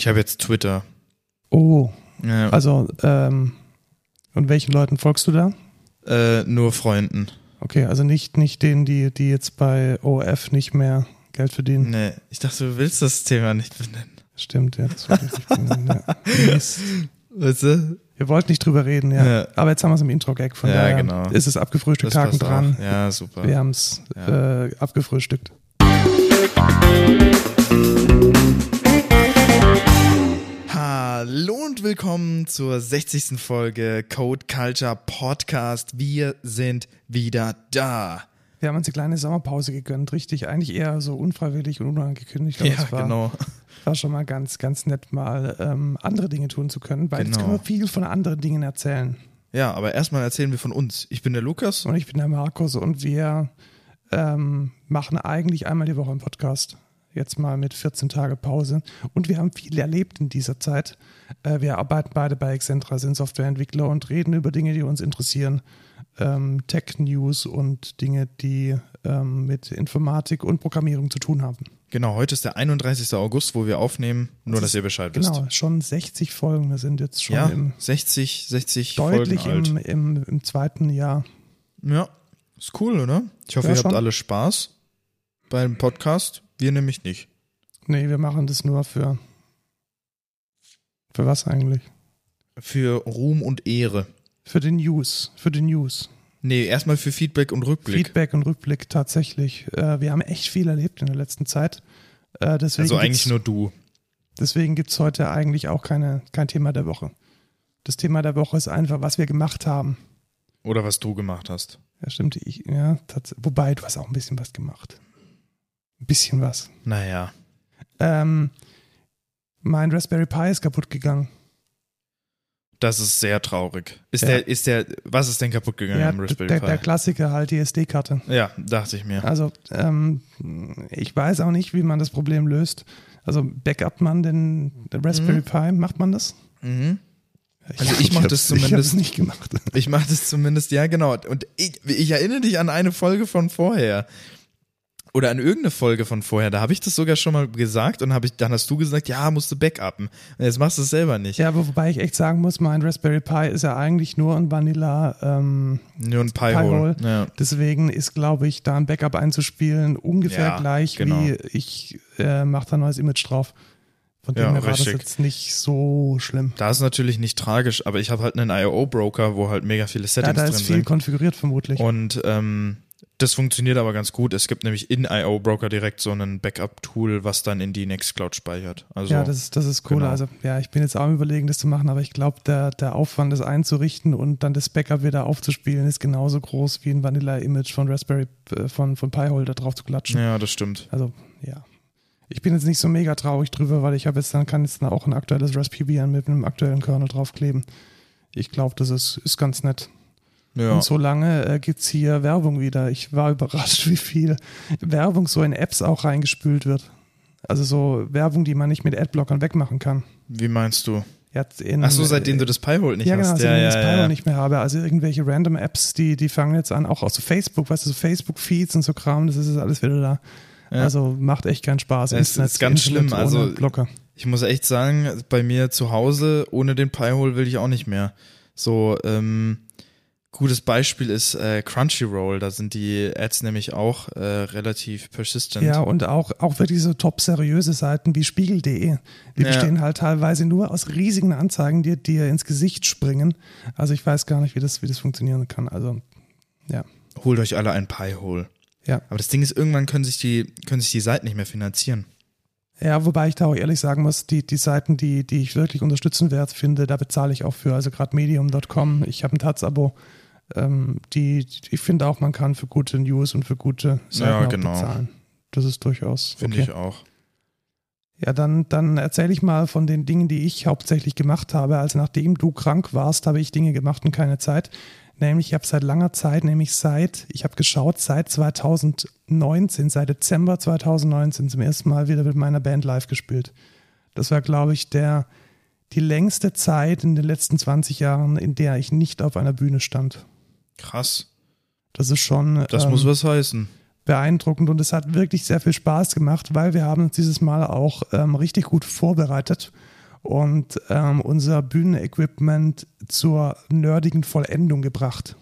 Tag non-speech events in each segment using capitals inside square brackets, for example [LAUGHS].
Ich habe jetzt Twitter. Oh, Ja, also, ähm, und welchen Leuten folgst du da? äh, nur Freunden. Okay, also nicht, nicht denen, die, die jetzt bei OF nicht mehr Geld verdienen. Nee, ich dachte, du willst das Thema nicht benennen. Stimmt, ja, das benennen, ja. [LAUGHS] Weißt du? Wir wollten nicht drüber reden, ja. Ja. Aber jetzt haben wir es im Intro-Gag, von Ja, daher genau. ist es abgefrühstückt, Haken dran. auch. Ja, super. Wir haben es äh, abgefrühstückt. Hallo und willkommen zur 60. Folge Code Culture Podcast. Wir sind wieder da. Wir haben uns eine kleine Sommerpause gegönnt, richtig. Eigentlich eher so unfreiwillig und unangekündigt. Aber ja, es war, genau. war schon mal ganz, ganz nett, mal ähm, andere Dinge tun zu können, weil jetzt Genau. können wir viel von anderen Dingen erzählen. Ja, aber erstmal erzählen wir von uns. Ich bin der Lukas. Und ich bin der Markus und wir ähm, machen eigentlich einmal die Woche einen Podcast. Jetzt mal mit 14 Tage Pause. Und wir haben viel erlebt in dieser Zeit. Äh, wir arbeiten beide bei Excentra, sind Softwareentwickler und reden über Dinge, die uns interessieren. Ähm, Tech-News und Dinge, die ähm, mit Informatik und Programmierung zu tun haben. Genau, heute ist der 31. August, wo wir aufnehmen. Nur, dass ihr Bescheid wisst. Genau, schon 60 Folgen. Wir sind jetzt schon Ja, im, 60, 60 deutlich Folgen alt. im, im, im zweiten Jahr. Ja, ist cool, oder? Ich hoffe, Ja, ihr habt schon. alle Spaß beim Podcast. Wir nämlich nicht. Nee, wir machen das nur für. Für was eigentlich? Für Ruhm und Ehre. Für den News. Für den News. Nee, erstmal für Feedback und Rückblick. Feedback und Rückblick tatsächlich. Äh, wir haben echt viel erlebt in der letzten Zeit. Äh, deswegen also eigentlich nur du. Deswegen gibt es heute eigentlich auch keine, kein Thema der Woche. Das Thema der Woche ist einfach, was wir gemacht haben. Oder was du gemacht hast. Ja, stimmt. Ich, ja, wobei, du hast auch ein bisschen was gemacht. Ein bisschen was. Naja. Ähm, mein Raspberry Pi ist kaputt gegangen. Das ist sehr traurig. Ist Ja. der, ist der, was ist denn kaputt gegangen Ja, am Raspberry der, Pi? der Klassiker halt, die SD-Karte. ja, dachte ich mir. Also, ähm, ich weiß auch nicht, wie man das Problem löst. Also, backup man den den Raspberry Pi? Macht man das? Mhm. Also ich das Ich habe es zumindest- nicht gemacht. Ich mache das zumindest, ja genau. Und ich, ich erinnere dich an eine Folge von vorher. Oder an irgendeine Folge von vorher. Da habe ich das sogar schon mal gesagt und hab ich, dann hast du gesagt, ja, musst du backuppen. Und jetzt machst du es selber nicht. Ja, aber wobei ich echt sagen muss, mein Raspberry Pi ist ja eigentlich nur ein Vanilla. Ähm, Nur ein Pi-Hole. Pi-Hole. Ja. deswegen ist, glaube ich, da ein Backup einzuspielen ungefähr Ja, gleich genau. wie ich äh, mache da ein neues Image drauf. Von dem Ja, her war das richtig. jetzt nicht so schlimm. Da ist natürlich nicht tragisch, aber ich habe halt einen IO-Broker, wo halt mega viele Ja, Settings da drin ist viel sind. konfiguriert vermutlich. Und ähm, das funktioniert aber ganz gut. Es gibt nämlich in IO-Broker direkt so ein Backup-Tool, was dann in die Nextcloud speichert. Also Ja, das ist, das ist cool. genau. Also, ja, ich bin jetzt auch am überlegen, das zu machen, aber ich glaube, der, der Aufwand, das einzurichten und dann das Backup wieder aufzuspielen, ist genauso groß wie ein Vanilla-Image von Raspberry, äh, von, von Pi-Hole da drauf zu klatschen. ja, das stimmt. Also, ja. Ich bin jetzt nicht so mega traurig drüber, weil ich habe jetzt dann, kann jetzt dann auch ein aktuelles Raspberry mit einem aktuellen Kernel draufkleben. Ich glaube, das ist, ist ganz nett. Ja. Und solange äh, gibt es hier Werbung wieder. Ich war [LAUGHS] überrascht, wie viel Werbung so in Apps auch reingespült wird. Also so Werbung, die man nicht mit Adblockern wegmachen kann. Wie meinst du? In, Ach so, seitdem du das Pi-Hole nicht ja, genau, hast. seitdem ich das ja, Pyro ja. nicht mehr habe. Also irgendwelche random Apps, die, die fangen jetzt an, auch aus so Facebook, weißt du, so Facebook-Feeds und so Kram, das ist jetzt alles wieder da. Ja. Also macht echt keinen Spaß. Es ist ganz Internet schlimm, also- Blocker. Ich muss echt sagen, bei mir zu Hause ohne den Pi-Hole will ich auch nicht mehr. So, ähm, gutes Beispiel ist äh, Crunchyroll. Da sind die Ads nämlich auch äh, relativ persistent. Ja, und auch, auch wirklich so top seriöse Seiten wie Spiegel.de. Die Ja. bestehen halt teilweise nur aus riesigen Anzeigen, die dir ins Gesicht springen. Also ich weiß gar nicht, wie das, wie das funktionieren kann. Also, ja. Holt euch alle ein Pi-Hole. Ja. Aber das Ding ist, irgendwann können sich die, können sich die Seiten nicht mehr finanzieren. Ja, wobei ich da auch ehrlich sagen muss, die, die Seiten, die, die ich wirklich unterstützenswert finde, da bezahle ich auch für. Also gerade medium.com, ich habe ein Taz-Abo. Ähm, die, ich finde auch, man kann für gute News und für gute Seiten Ja, genau. bezahlen. Das ist durchaus Finde okay. ich auch. Ja, dann, dann erzähle ich mal von den Dingen, die ich hauptsächlich gemacht habe. Also nachdem du krank warst, habe ich Dinge gemacht und keine Zeit. Nämlich, ich habe seit langer Zeit, nämlich seit, ich habe geschaut, seit 2019, seit Dezember 2019 zum ersten Mal wieder mit meiner Band live gespielt. Das war, glaube ich, der, die längste Zeit in den letzten 20 Jahren, in der ich nicht auf einer Bühne stand. Krass. Das ist schon Das ähm, muss was heißen. beeindruckend und es hat wirklich sehr viel Spaß gemacht, weil wir haben uns dieses Mal auch ähm, richtig gut vorbereitet und ähm, unser Bühnenequipment zur nerdigen Vollendung gebracht.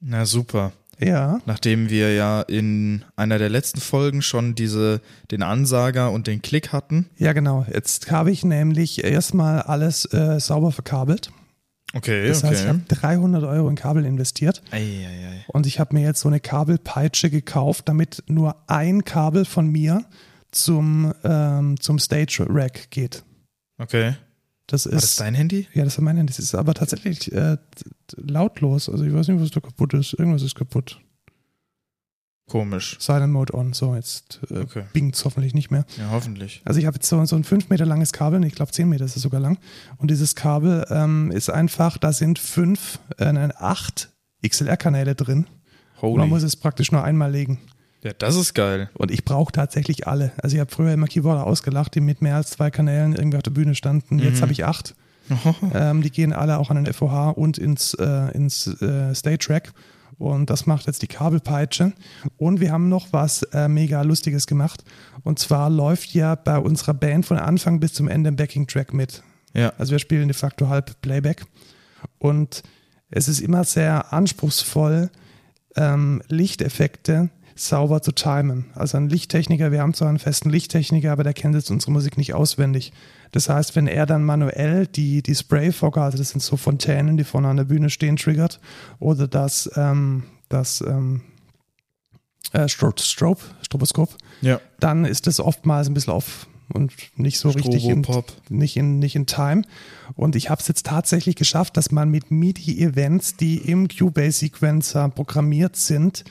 Na super. Ja. Nachdem wir ja in einer der letzten Folgen schon diese, den Ansager und den Klick hatten. Ja, genau. Jetzt habe ich nämlich erstmal alles äh, sauber verkabelt. Okay, Das okay. heißt, ich habe 300 Euro in Kabel investiert Eieiei. und ich habe mir jetzt so eine Kabelpeitsche gekauft, damit nur ein Kabel von mir zum, ähm, zum Stage Rack geht. Okay. Das War das ist, dein Handy? ja, das ist mein Handy. Das ist aber tatsächlich äh, lautlos. Also ich weiß nicht, was da kaputt ist. Irgendwas ist kaputt. Komisch. Silent Mode on. So, jetzt äh, Okay. bingt's hoffentlich nicht mehr. Ja, hoffentlich. Also ich habe jetzt so, so ein 5 Meter langes Kabel, ich glaube 10 Meter ist es sogar lang. Und dieses Kabel ähm, ist einfach, da sind fünf, äh, nein, acht XLR-Kanäle drin. Und man Holy. muss es praktisch nur einmal legen. Ja, das ist geil. Und ich brauche tatsächlich alle. Also ich habe früher immer Keyboarder ausgelacht, die mit mehr als zwei Kanälen irgendwie auf der Bühne standen. Jetzt Mhm. habe ich acht. [LAUGHS] Ähm, die gehen alle auch an den FOH und ins, äh, ins äh, Stage Rack. Und das macht jetzt die Kabelpeitsche. Und wir haben noch was äh, mega Lustiges gemacht. Und zwar läuft ja bei unserer Band von Anfang bis zum Ende ein Backing-Track mit. Ja. Also wir spielen de facto halb Playback. Und es ist immer sehr anspruchsvoll, ähm, Lichteffekte sauber zu timen. Also ein Lichttechniker, wir haben zwar einen festen Lichttechniker, aber der kennt jetzt unsere Musik nicht auswendig. Das heißt, wenn er dann manuell die, die Sprayfogger, also das sind so Fontänen, die vorne an der Bühne stehen, triggert, oder das, ähm, das ähm, äh, Strobe, Strobe, Stroboskop, Ja. dann ist das oftmals ein bisschen off und nicht so richtig in, nicht in, nicht in Time. Und ich habe es jetzt tatsächlich geschafft, dass man mit MIDI-Events, die im Cubase-Sequencer programmiert sind,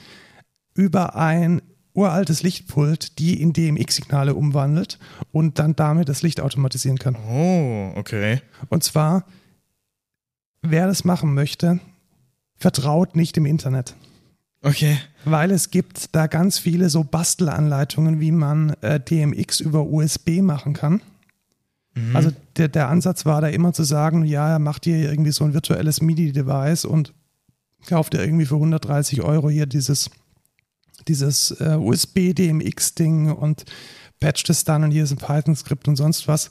über ein uraltes Lichtpult die in DMX-Signale umwandelt und dann damit das Licht automatisieren kann. Oh, okay. Und zwar, wer das machen möchte, vertraut nicht im Internet. Okay. Weil es gibt da ganz viele so Bastelanleitungen, wie man äh, DMX über USB machen kann. Mhm. Also der, der Ansatz war da immer zu sagen, ja, macht ihr irgendwie so ein virtuelles MIDI-Device und kauft ihr irgendwie für 130 Euro hier dieses, dieses äh, USB-DMX-Ding und patcht es dann und hier ist ein Python-Skript und sonst was.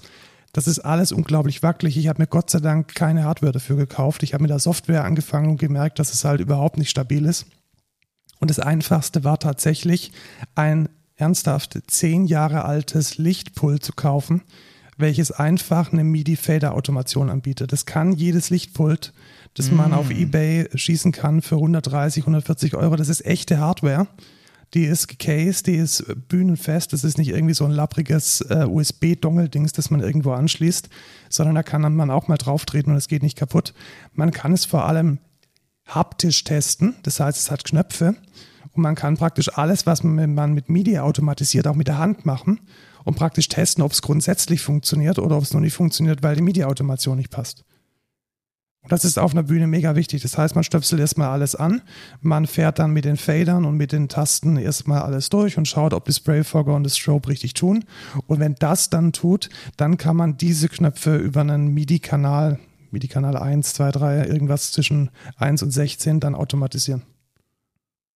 Das ist alles unglaublich wackelig. Ich habe mir Gott sei Dank keine Hardware dafür gekauft. Ich habe mit der Software angefangen und gemerkt, dass es halt überhaupt nicht stabil ist. Und das Einfachste war tatsächlich, ein ernsthaft zehn Jahre altes Lichtpult zu kaufen, welches einfach eine MIDI-Fader-Automation anbietet. Das kann jedes Lichtpult, das man auf Ebay schießen kann für 130, 140 Euro. Das ist echte Hardware. Die ist gecased, die ist bühnenfest. Das ist nicht irgendwie so ein lappriges äh, USB-Dongle-Dings, das man irgendwo anschließt, sondern da kann man auch mal drauf treten und es geht nicht kaputt. Man kann es vor allem haptisch testen. Das heißt, es hat Knöpfe und man kann praktisch alles, was man man mit MIDI automatisiert, auch mit der Hand machen und praktisch testen, ob es grundsätzlich funktioniert oder ob es noch nicht funktioniert, weil die MIDI-Automation nicht passt. Das ist auf einer Bühne mega wichtig. Das heißt, man stöpselt erstmal alles an, man fährt dann mit den Fadern und mit den Tasten erstmal alles durch und schaut, ob die Sprayfogger und das Strobe richtig tun. Und wenn das dann tut, dann kann man diese Knöpfe über einen MIDI-Kanal, MIDI-Kanal 1, 2, 3, irgendwas zwischen 1 und 16 dann automatisieren.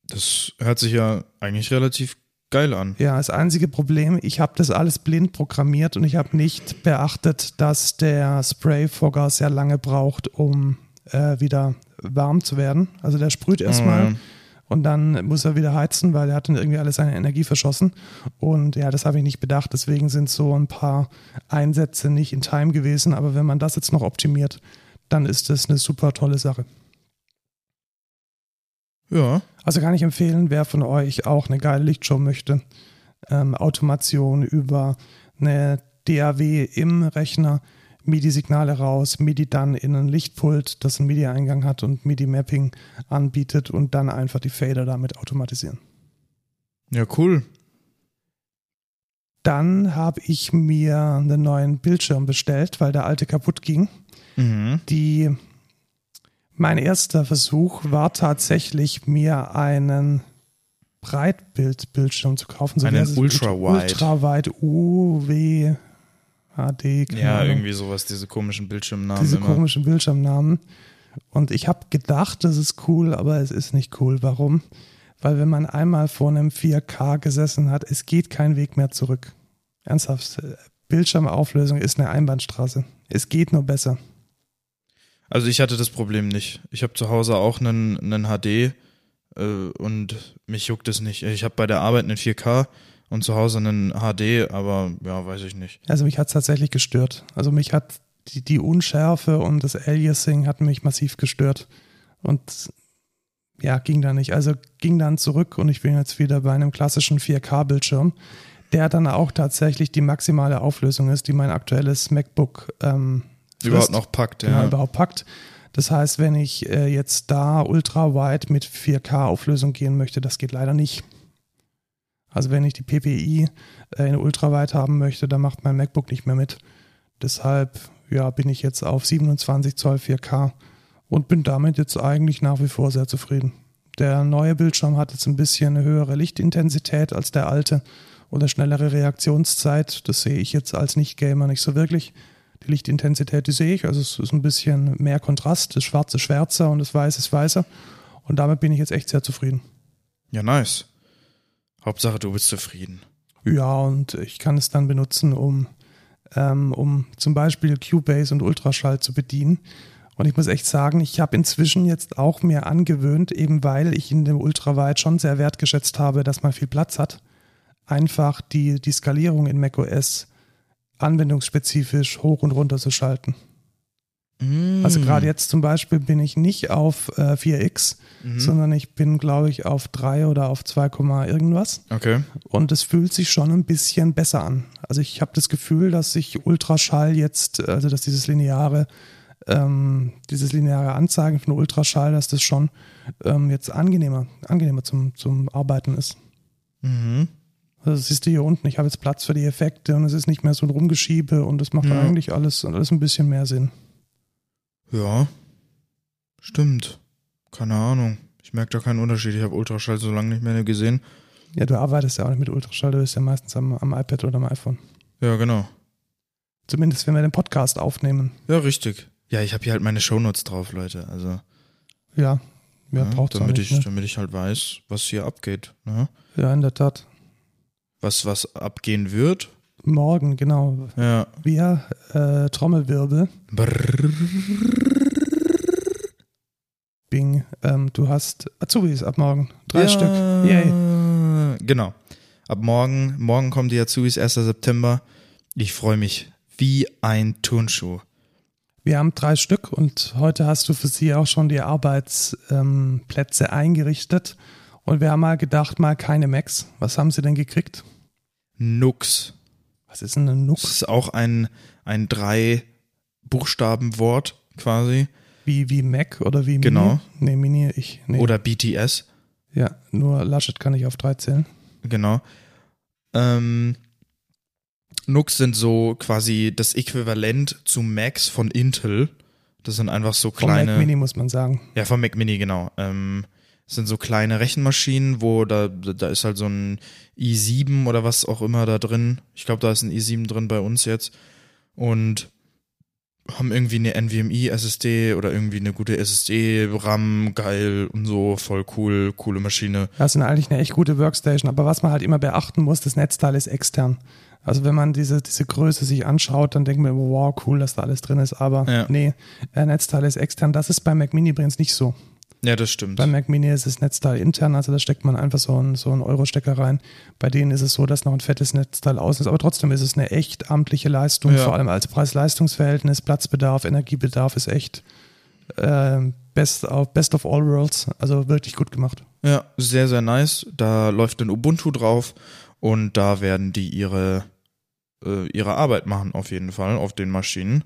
Das hört sich ja eigentlich relativ geil an. Ja, das einzige Problem, ich habe das alles blind programmiert und ich habe nicht beachtet, dass der Sprayfogger sehr lange braucht, um äh, wieder warm zu werden. Also der sprüht erstmal Mhm. und dann muss er wieder heizen, weil er hat dann irgendwie alle seine Energie verschossen. Und ja, das habe ich nicht bedacht. Deswegen sind so ein paar Einsätze nicht in Time gewesen. Aber wenn man das jetzt noch optimiert, dann ist das eine super tolle Sache. Ja. Also kann ich empfehlen, wer von euch auch eine geile Lichtshow möchte, ähm, Automation über eine DAW im Rechner, MIDI-Signale raus, MIDI dann in ein Lichtpult, das einen MIDI-Eingang hat und MIDI-Mapping anbietet und dann einfach die Fader damit automatisieren. Ja, cool. Dann habe ich mir einen neuen Bildschirm bestellt, weil der alte kaputt ging. Mhm. Die, mein erster Versuch war tatsächlich, mir einen Breitbildbildschirm zu kaufen. So Einen? Ultra-Wide. Ultra-Wide UW HD. keine Ja, irgendwie sowas, diese komischen Bildschirmnamen Diese immer. komischen Bildschirmnamen. Und ich habe gedacht, das ist cool, aber es ist nicht cool. Warum? Weil wenn man einmal vor einem 4K gesessen hat, es geht kein Weg mehr zurück. Ernsthaft, Bildschirmauflösung ist eine Einbahnstraße. Es geht nur besser. Also ich hatte das Problem nicht. Ich habe zu Hause auch einen, einen HD äh, und mich juckt es nicht. Ich habe bei der Arbeit einen 4K und zu Hause einen HD, aber ja, weiß ich nicht. Also mich hat es tatsächlich gestört. Also mich hat die, die Unschärfe und das Aliasing hat mich massiv gestört. Und ja, ging da nicht. Also ging dann zurück und ich bin jetzt wieder bei einem klassischen 4K-Bildschirm, der dann auch tatsächlich die maximale Auflösung ist, die mein aktuelles MacBook ähm, überhaupt noch packt. Ja. Genau, überhaupt packt. Das heißt, wenn ich äh, jetzt da ultra-wide mit 4K-Auflösung gehen möchte, das geht leider nicht. Also wenn ich die PPI äh, in ultra-wide haben möchte, dann macht mein MacBook nicht mehr mit. Deshalb ja, bin ich jetzt auf 27 Zoll 4K und bin damit jetzt eigentlich nach wie vor sehr zufrieden. Der neue Bildschirm hat jetzt ein bisschen eine höhere Lichtintensität als der alte oder schnellere Reaktionszeit. Das sehe ich jetzt als Nicht-Gamer nicht so wirklich. Die Lichtintensität, die sehe ich. Also es ist ein bisschen mehr Kontrast. Das Schwarze ist schwärzer und das Weiße ist weißer. Und damit bin ich jetzt echt sehr zufrieden. Ja, nice. Hauptsache, du bist zufrieden. Ja, und ich kann es dann benutzen, um ähm, um zum Beispiel Cubase und Ultraschall zu bedienen. Und ich muss echt sagen, ich habe inzwischen jetzt auch mir angewöhnt, eben weil ich in dem Ultrawide schon sehr wertgeschätzt habe, dass man viel Platz hat, einfach die, die Skalierung in macOS anwendungsspezifisch hoch und runter zu schalten. Mm. Also gerade jetzt zum Beispiel bin ich nicht auf äh, 4x, mhm. sondern ich bin, glaube ich, auf 3 oder auf 2, irgendwas. Okay. Und es fühlt sich schon ein bisschen besser an. Also ich habe das Gefühl, dass sich Ultraschall jetzt, also dass dieses lineare, ähm, dieses lineare Anzeigen von Ultraschall, dass das schon ähm, jetzt angenehmer, angenehmer zum, zum Arbeiten ist. Mhm. Also das siehst du hier unten, ich habe jetzt Platz für die Effekte und es ist nicht mehr so ein Rumgeschiebe und es macht ja. eigentlich alles, alles ein bisschen mehr Sinn. Ja, stimmt. Keine Ahnung. Ich merke da keinen Unterschied. Ich habe Ultraschall so lange nicht mehr gesehen. Ja, du arbeitest ja auch nicht mit Ultraschall, du bist ja meistens am, am iPad oder am iPhone. Ja, genau. Zumindest, wenn wir den Podcast aufnehmen. Ja, richtig. Ja, ich habe hier halt meine Shownotes drauf, Leute. Also. Ja, ja, ja braucht damit nicht, ich, ne? Damit ich halt weiß, was hier abgeht. Ne? Ja, in der Tat. Was, was abgehen wird? Morgen, genau. Ja. Wir, äh, Trommelwirbel. Brrr. Bing, ähm, du hast Azubis ab morgen. Drei ja, Stück. Yay. Genau. Ab morgen, morgen kommen die Azubis, 1. September. Ich freue mich wie ein Turnschuh. Wir haben drei Stück und heute hast du für sie auch schon die Arbeitsplätze ähm, eingerichtet. Und wir haben mal gedacht, mal keine Macs. Was haben sie denn gekriegt? Nux. Was ist denn ein Nux? Das ist auch ein, ein drei Buchstabenwort quasi. Wie, wie Mac oder wie Mini? Genau. Nee, Mini, ich. Nee. Oder BTS. Ja, nur Laschet kann ich auf drei zählen. Genau. Ähm, Nux sind so quasi das Äquivalent zu Macs von Intel. Das sind einfach so kleine. Von Mac Mini muss man sagen. Ja, von Mac Mini, genau. Ähm, das sind so kleine Rechenmaschinen, wo da, da ist halt so ein i7 oder was auch immer da drin. Ich glaube, da ist ein i7 drin bei uns jetzt. Und haben irgendwie eine NVMe SSD oder irgendwie eine gute SSD, RAM, geil und so, voll cool, coole Maschine. Das ist eigentlich eine echt gute Workstation, aber was man halt immer beachten muss, das Netzteil ist extern. Also wenn man diese, diese Größe sich anschaut, dann denkt man, wow, cool, dass da alles drin ist, aber ja. nee, Netzteil ist extern. Das ist bei Mac Mini übrigens nicht so. Ja, das stimmt. Bei Mac Mini ist das Netzteil intern, also da steckt man einfach so einen, so einen Euro-Stecker rein. Bei denen ist es so, dass noch ein fettes Netzteil außen ist, aber trotzdem ist es eine echt amtliche Leistung, ja. vor allem als Preis-Leistungs-Verhältnis, Platzbedarf, Energiebedarf ist echt äh, best, of, best of all worlds, also wirklich gut gemacht. Ja, sehr, sehr nice. Da läuft ein Ubuntu drauf und da werden die ihre, äh, ihre Arbeit machen, auf jeden Fall, auf den Maschinen,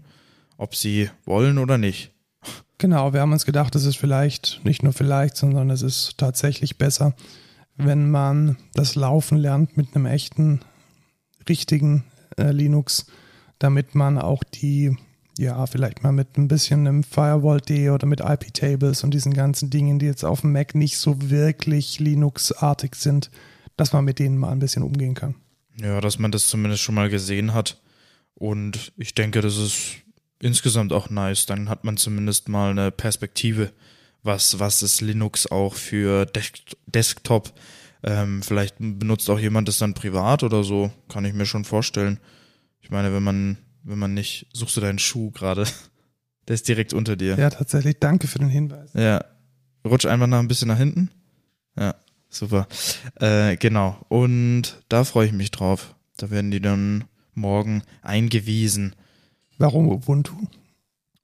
ob sie wollen oder nicht. Genau, wir haben uns gedacht, es ist vielleicht, nicht nur vielleicht, sondern es ist tatsächlich besser, wenn man das Laufen lernt mit einem echten, richtigen äh, Linux, damit man auch die, ja, vielleicht mal mit ein bisschen einem Firewall-D oder mit IP-Tables und diesen ganzen Dingen, die jetzt auf dem Mac nicht so wirklich Linux-artig sind, dass man mit denen mal ein bisschen umgehen kann. Ja, dass man das zumindest schon mal gesehen hat. Und ich denke, das ist insgesamt auch nice. Dann hat man zumindest mal eine Perspektive, was, was ist Linux auch für Desk Desktop? Ähm, vielleicht benutzt auch jemand das dann privat oder so, kann ich mir schon vorstellen. Ich meine, wenn man, wenn man nicht, suchst du deinen Schuh gerade? [LAUGHS] Der ist direkt unter dir. Ja, tatsächlich. Danke für den Hinweis. Ja. Rutsch einfach noch ein bisschen nach hinten. Ja, super. Äh, genau. Und da freue ich mich drauf. Da werden die dann morgen eingewiesen. Warum Ubuntu?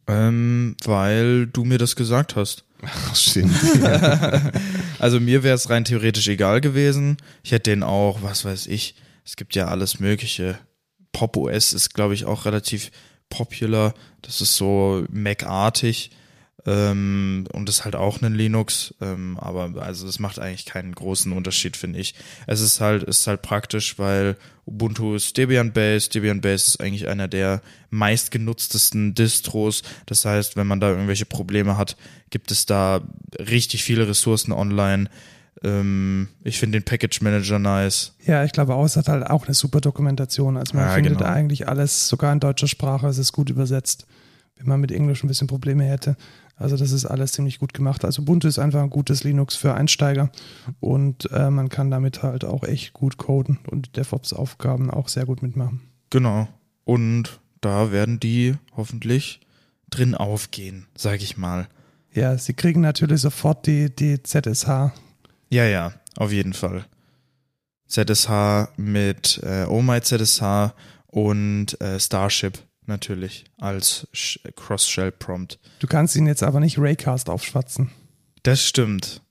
Ähm, weil du mir das gesagt hast. Ach, stimmt. [LAUGHS] also mir wäre es rein theoretisch egal gewesen. Ich hätte den auch, was weiß ich, es gibt ja alles Mögliche. Pop OS ist, glaube ich, auch relativ popular. Das ist so Mac-artig. Ähm, und ist halt auch ein Linux, ähm, aber also das macht eigentlich keinen großen Unterschied, finde ich. Es ist halt, ist halt praktisch, weil Ubuntu ist Debian-based. Debian-based ist eigentlich einer der meistgenutztesten Distros. Das heißt, wenn man da irgendwelche Probleme hat, gibt es da richtig viele Ressourcen online. Ähm, ich finde den Package Manager nice. Ja, ich glaube auch, es hat halt auch eine super Dokumentation. Also man Ja, findet genau. eigentlich alles, sogar in deutscher Sprache, es ist gut übersetzt, wenn man mit Englisch ein bisschen Probleme hätte. Also das ist alles ziemlich gut gemacht. Also Ubuntu ist einfach ein gutes Linux für Einsteiger und äh, man kann damit halt auch echt gut coden und DevOps-Aufgaben auch sehr gut mitmachen. Genau. Und da werden die hoffentlich drin aufgehen, sag ich mal. Ja, sie kriegen natürlich sofort die, die ZSH. Ja, ja, auf jeden Fall. ZSH mit äh, Oh My ZSH und äh, Starship natürlich als Sh- Cross-Shell-Prompt. Du kannst ihn jetzt aber nicht Raycast aufschwatzen. Das stimmt.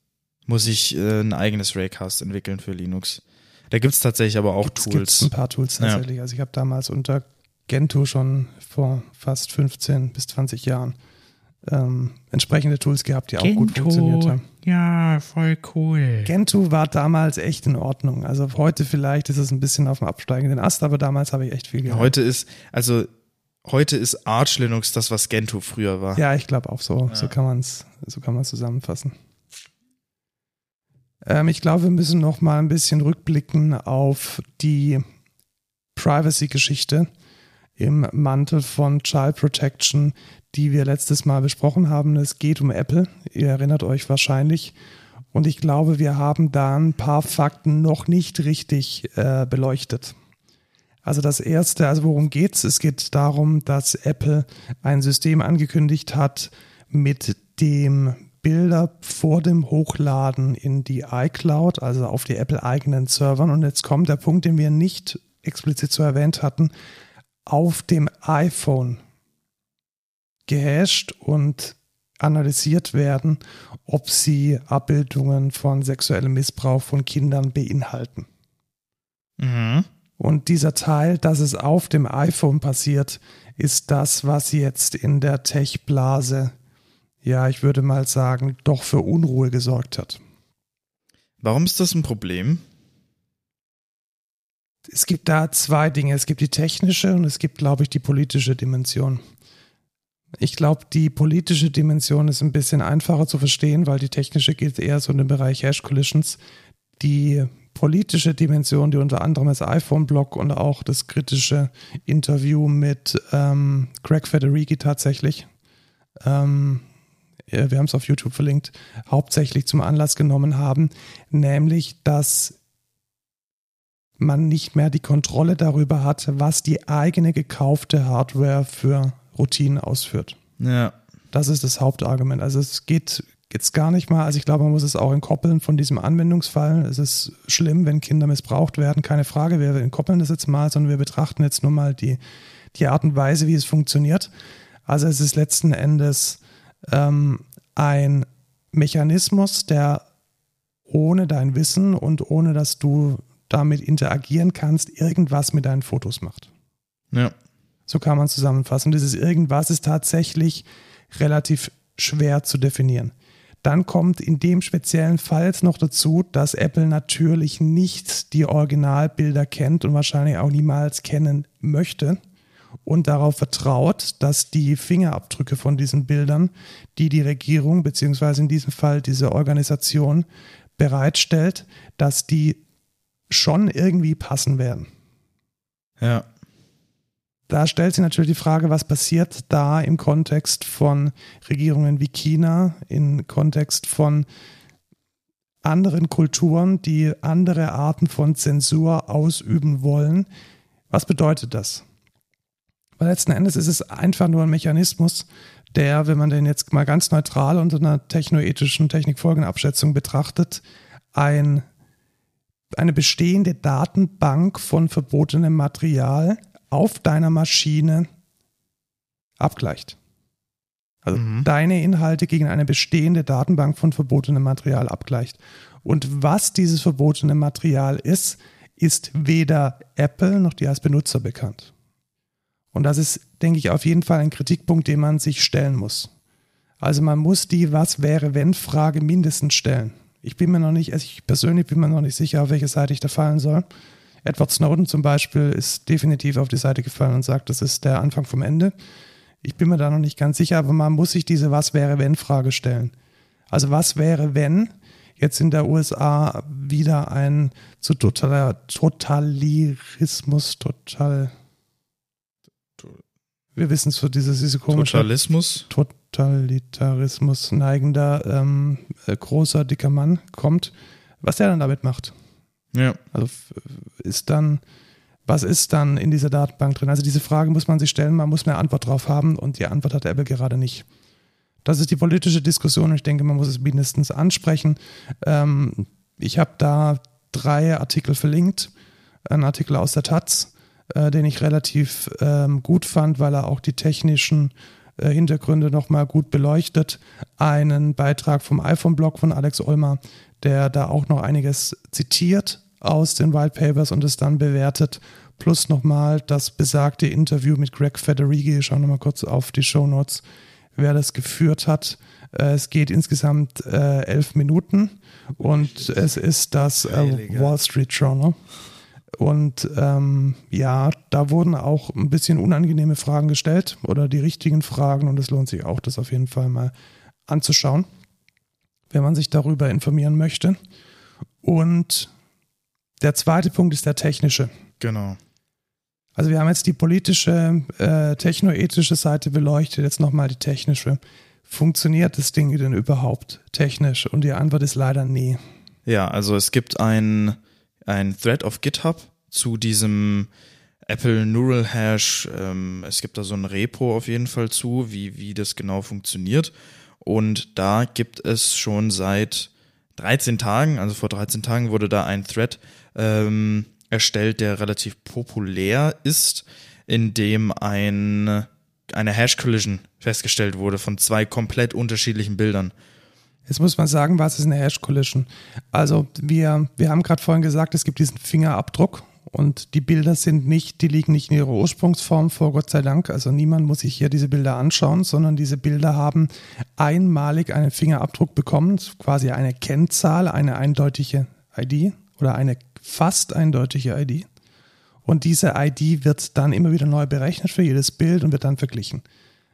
Muss ich äh, ein eigenes Raycast entwickeln für Linux. Da gibt's tatsächlich aber auch Es gibt Tools. ein paar Tools Ja. tatsächlich. Also ich habe damals unter Gentoo schon vor fast 15 bis 20 Jahren ähm, entsprechende Tools gehabt, die auch gut funktioniert haben. Ja, voll cool. Gentoo war damals echt in Ordnung. Also heute vielleicht ist es ein bisschen auf dem absteigenden Ast, aber damals habe ich echt viel gehört. Heute ist, also heute ist Arch Linux das, was Gentoo früher war. Ja, ich glaube auch so. So kann man es so kann man zusammenfassen. Ähm, ich glaube, wir müssen noch mal ein bisschen rückblicken auf die Privacy-Geschichte im Mantel von Child Protection, die wir letztes Mal besprochen haben. Es geht um Apple. Ihr erinnert euch wahrscheinlich. Und ich glaube, wir haben da ein paar Fakten noch nicht richtig äh, beleuchtet. Also das erste, also worum geht's? Es geht darum, dass Apple ein System angekündigt hat, mit dem Bilder vor dem Hochladen in die iCloud, also auf die Apple eigenen Servern. Und jetzt kommt der Punkt, den wir nicht explizit so erwähnt hatten, auf dem iPhone gehasht und analysiert werden, ob sie Abbildungen von sexuellem Missbrauch von Kindern beinhalten. Mhm. Und dieser Teil, dass es auf dem iPhone passiert, ist das, was jetzt in der Tech-Blase, ja, ich würde mal sagen, doch für Unruhe gesorgt hat. Warum ist das ein Problem? Es gibt da zwei Dinge. Es gibt die technische und es gibt, glaube ich, die politische Dimension. Ich glaube, die politische Dimension ist ein bisschen einfacher zu verstehen, weil die technische geht eher so in den Bereich Hash Collisions. Die politische Dimension, die unter anderem das iPhone-Blog und auch das kritische Interview mit ähm, Greg Federighi tatsächlich, ähm, wir haben es auf YouTube verlinkt, hauptsächlich zum Anlass genommen haben, nämlich, dass man nicht mehr die Kontrolle darüber hat, was die eigene gekaufte Hardware für Routinen ausführt. Ja. Das ist das Hauptargument. Also es geht jetzt gar nicht mal, also ich glaube, man muss es auch entkoppeln von diesem Anwendungsfall. Es ist schlimm, wenn Kinder missbraucht werden, keine Frage. Wir entkoppeln das jetzt mal, sondern wir betrachten jetzt nur mal die, die Art und Weise, wie es funktioniert. Also es ist letzten Endes ähm, ein Mechanismus, der ohne dein Wissen und ohne dass du damit interagieren kannst, irgendwas mit deinen Fotos macht. Ja. So kann man es zusammenfassen. Dieses irgendwas ist tatsächlich relativ schwer zu definieren. Dann kommt in dem speziellen Fall noch dazu, dass Apple natürlich nicht die Originalbilder kennt und wahrscheinlich auch niemals kennen möchte und darauf vertraut, dass die Fingerabdrücke von diesen Bildern, die die Regierung beziehungsweise in diesem Fall diese Organisation bereitstellt, dass die schon irgendwie passen werden. Ja. Da stellt sich natürlich die Frage, was passiert da im Kontext von Regierungen wie China, im Kontext von anderen Kulturen, die andere Arten von Zensur ausüben wollen. Was bedeutet das? Weil letzten Endes ist es einfach nur ein Mechanismus, der, wenn man den jetzt mal ganz neutral unter einer technoethischen Technikfolgenabschätzung betrachtet, ein, eine bestehende Datenbank von verbotenem Material auf deiner Maschine abgleicht. Also mhm. deine Inhalte gegen eine bestehende Datenbank von verbotenem Material abgleicht. Und was dieses verbotene Material ist, ist weder Apple noch dir als Benutzer bekannt. Und das ist, denke ich, auf jeden Fall ein Kritikpunkt, den man sich stellen muss. Also man muss die Was wäre wenn Frage mindestens stellen. Ich bin mir noch nicht, also ich persönlich bin mir noch nicht sicher, auf welche Seite ich da fallen soll. Edward Snowden zum Beispiel ist definitiv auf die Seite gefallen und sagt, das ist der Anfang vom Ende. Ich bin mir da noch nicht ganz sicher, aber man muss sich diese Was wäre wenn Frage stellen. Also was wäre, wenn jetzt in der USA wieder ein zu totaler Totalirismus, total wir wissen es für dieses, diese komische Totalismus. Totalitarismus neigender ähm, äh, großer dicker Mann kommt, was der dann damit macht. Ja. Also ist dann, was ist dann in dieser Datenbank drin? Also diese Frage muss man sich stellen, man muss eine Antwort drauf haben und die Antwort hat Apple gerade nicht. Das ist die politische Diskussion und ich denke, man muss es mindestens ansprechen. Ähm, ich habe da drei Artikel verlinkt. Ein Artikel aus der Taz, äh, den ich relativ ähm, gut fand, weil er auch die technischen äh, Hintergründe nochmal gut beleuchtet. Einen Beitrag vom iPhone-Blog von Alex Olmer, der da auch noch einiges zitiert aus den White Papers und es dann bewertet. Plus nochmal das besagte Interview mit Greg Federighi. Ich schaue nochmal kurz auf die Show Notes, wer das geführt hat. Äh, es geht insgesamt äh, elf Minuten und es ist das äh, Wall Street Journal. Und ähm, ja, da wurden auch ein bisschen unangenehme Fragen gestellt oder die richtigen Fragen und es lohnt sich auch, das auf jeden Fall mal anzuschauen wenn man sich darüber informieren möchte. Und der zweite Punkt ist der technische. Genau. Also wir haben jetzt die politische, äh, technoethische Seite beleuchtet, jetzt nochmal die technische. Funktioniert das Ding denn überhaupt technisch? Und die Antwort ist leider nee. Ja, also es gibt ein, ein Thread auf GitHub zu diesem Apple Neural Hash. Ähm, es gibt da so ein Repo auf jeden Fall zu, wie, wie das genau funktioniert. Und da gibt es schon seit 13 Tagen, also vor 13 Tagen wurde da ein Thread ähm, erstellt, der relativ populär ist, in dem ein, eine Hash-Collision festgestellt wurde von zwei komplett unterschiedlichen Bildern. Jetzt muss man sagen, was ist eine Hash-Collision? Also wir, wir haben gerade vorhin gesagt, es gibt diesen Fingerabdruck und die Bilder sind nicht, die liegen nicht in ihrer Ursprungsform vor, Gott sei Dank. Also niemand muss sich hier diese Bilder anschauen, sondern diese Bilder haben einmalig einen Fingerabdruck bekommen, quasi eine Kennzahl, eine eindeutige ID oder eine fast eindeutige ID. Und diese ID wird dann immer wieder neu berechnet für jedes Bild und wird dann verglichen.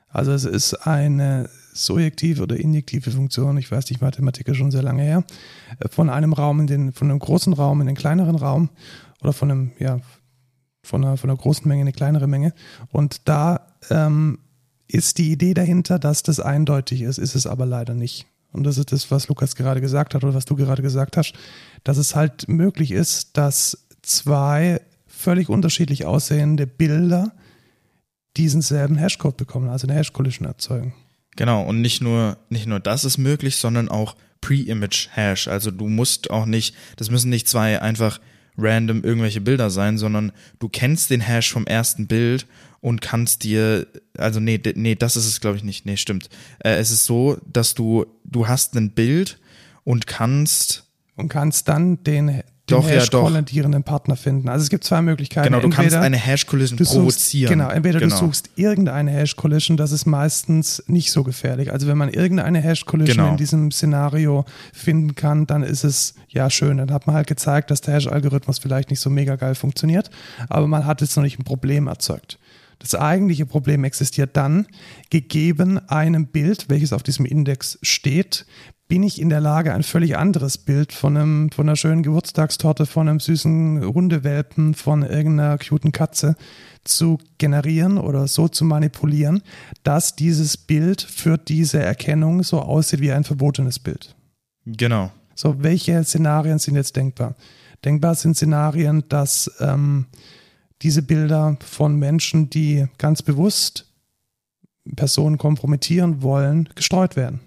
Also es ist eine surjektive oder injektive Funktion, ich weiß nicht, Mathematik ist schon sehr lange her, von einem Raum in den, von einem großen Raum in den kleineren Raum oder von einem, ja, von einer, von einer großen Menge eine kleinere Menge. Und da ähm, ist die Idee dahinter, dass das eindeutig ist, ist es aber leider nicht. Und das ist das, was Lukas gerade gesagt hat oder was du gerade gesagt hast, dass es halt möglich ist, dass zwei völlig unterschiedlich aussehende Bilder diesen selben Hashcode bekommen, also eine Hash-Collision erzeugen. Genau, und nicht nur, nicht nur das ist möglich, sondern auch Pre-Image-Hash. Also du musst auch nicht, das müssen nicht zwei einfach random irgendwelche Bilder sein, sondern du kennst den Hash vom ersten Bild und kannst dir, also nee, nee, das ist es glaube ich nicht, nee, stimmt. Äh, es ist so, dass du, du hast ein Bild und kannst und kannst dann den doch, Hash ja, doch. korrelierenden Partner finden. Also es gibt zwei Möglichkeiten. Genau, du entweder kannst eine Hash-Collision provozieren. genau, entweder genau. du suchst irgendeine Hash-Collision, das ist meistens nicht so gefährlich. Also wenn man irgendeine Hash-Collision Genau. in diesem Szenario finden kann, dann ist es ja schön. Dann hat man halt gezeigt, dass der Hash-Algorithmus vielleicht nicht so mega geil funktioniert, aber man hat jetzt noch nicht ein Problem erzeugt. Das eigentliche Problem existiert dann, gegeben einem Bild, welches auf diesem Index steht, bin ich in der Lage, ein völlig anderes Bild von, einem, von einer schönen Geburtstagstorte, von einem süßen Hundewelpen, von irgendeiner cuten Katze zu generieren oder so zu manipulieren, dass dieses Bild für diese Erkennung so aussieht wie ein verbotenes Bild. Genau. So, welche Szenarien sind jetzt denkbar? Denkbar sind Szenarien, dass ähm, diese Bilder von Menschen, die ganz bewusst Personen kompromittieren wollen, gestreut werden.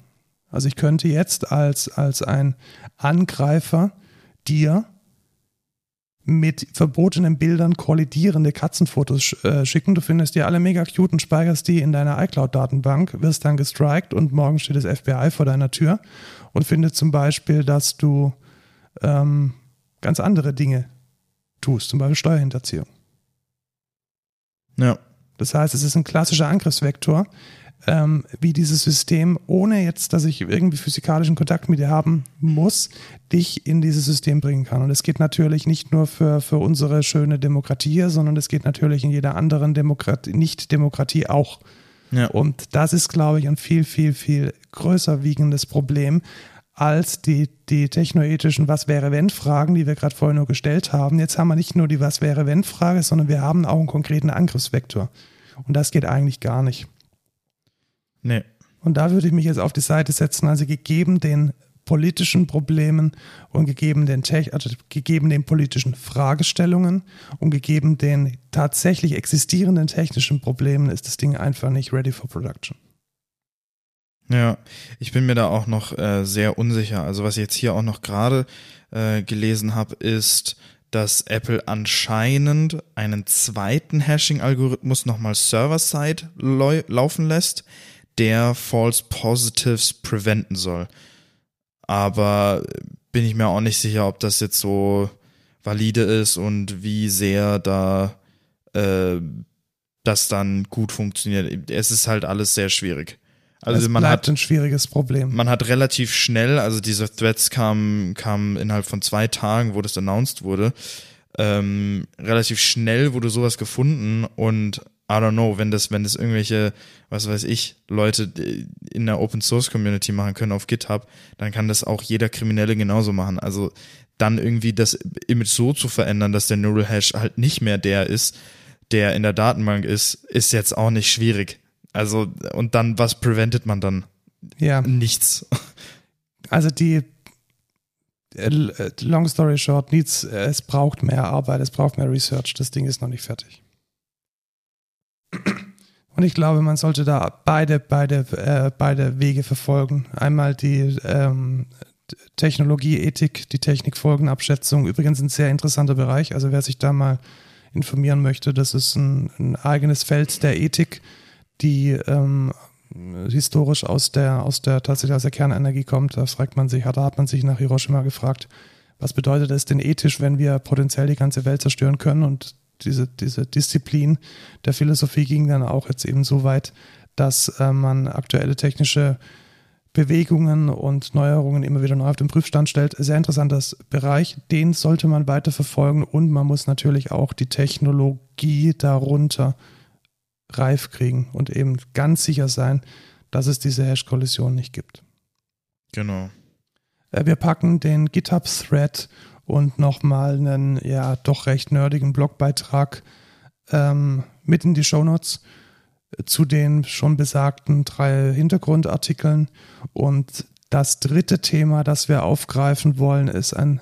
Also ich könnte jetzt als, als ein Angreifer dir mit verbotenen Bildern kollidierende Katzenfotos äh, schicken. Du findest die alle mega cute und speicherst die in deiner iCloud-Datenbank, wirst dann gestrikt und morgen steht das FBI vor deiner Tür und findet zum Beispiel, dass du ähm, ganz andere Dinge tust, zum Beispiel Steuerhinterziehung. Ja. Das heißt, es ist ein klassischer Angriffsvektor, ähm, wie dieses System, ohne jetzt, dass ich irgendwie physikalischen Kontakt mit dir haben muss, dich in dieses System bringen kann. Und es geht natürlich nicht nur für, für unsere schöne Demokratie hier, sondern es geht natürlich in jeder anderen Demokratie, Nicht-Demokratie auch. Ja. Und das ist, glaube ich, ein viel, viel, viel größer wiegendes Problem als die, die technoethischen Was wäre wenn Fragen, die wir gerade vorher nur gestellt haben. Jetzt haben wir nicht nur die Was wäre wenn Frage, sondern wir haben auch einen konkreten Angriffsvektor. Und das geht eigentlich gar nicht. Nee. Und da würde ich mich jetzt auf die Seite setzen, also gegeben den politischen Problemen und gegeben den, also gegeben den politischen Fragestellungen und gegeben den tatsächlich existierenden technischen Problemen ist das Ding einfach nicht ready for production. Ja, ich bin mir da auch noch äh, sehr unsicher. Also was ich jetzt hier auch noch gerade äh, gelesen habe, ist, dass Apple anscheinend einen zweiten Hashing-Algorithmus nochmal server-side laufen lässt, der False Positives preventen soll. Aber bin ich mir auch nicht sicher, ob das jetzt so valide ist und wie sehr da äh, das dann gut funktioniert. Es ist halt alles sehr schwierig. Also es man hat ein schwieriges Problem. Man hat relativ schnell, also diese Threads kamen kam innerhalb von zwei Tagen, wo das announced wurde, ähm, relativ schnell wurde sowas gefunden und I don't know, wenn das, wenn das irgendwelche, was weiß ich, Leute in der Open Source Community machen können auf GitHub, dann kann das auch jeder Kriminelle genauso machen. Also dann irgendwie das Image so zu verändern, dass der Neural Hash halt nicht mehr der ist, der in der Datenbank ist, ist jetzt auch nicht schwierig. Also, und dann, was preventet man dann? Ja. Nichts. Also die äh, long story short, needs, es braucht mehr Arbeit, es braucht mehr Research. Das Ding ist noch nicht fertig. Und ich glaube, man sollte da beide, beide, äh, beide Wege verfolgen. Einmal die ähm, Technologieethik, die Technikfolgenabschätzung. Übrigens ein sehr interessanter Bereich. Also wer sich da mal informieren möchte, das ist ein, ein eigenes Feld der Ethik, die ähm, historisch aus der, aus der, tatsächlich aus der Kernenergie kommt. Da fragt man sich, da hat man sich nach Hiroshima gefragt, was bedeutet es denn ethisch, wenn wir potenziell die ganze Welt zerstören können? Und diese, diese Disziplin der Philosophie ging dann auch jetzt eben so weit, dass äh, man aktuelle technische Bewegungen und Neuerungen immer wieder neu auf den Prüfstand stellt. Sehr interessanter Bereich, den sollte man weiter verfolgen und man muss natürlich auch die Technologie darunter reif kriegen und eben ganz sicher sein, dass es diese Hash-Kollision nicht gibt. Genau. Äh, wir packen den GitHub-Thread und nochmal einen ja doch recht nerdigen Blogbeitrag ähm, mit in die Shownotes zu den schon besagten drei Hintergrundartikeln. Und das dritte Thema, das wir aufgreifen wollen, ist ein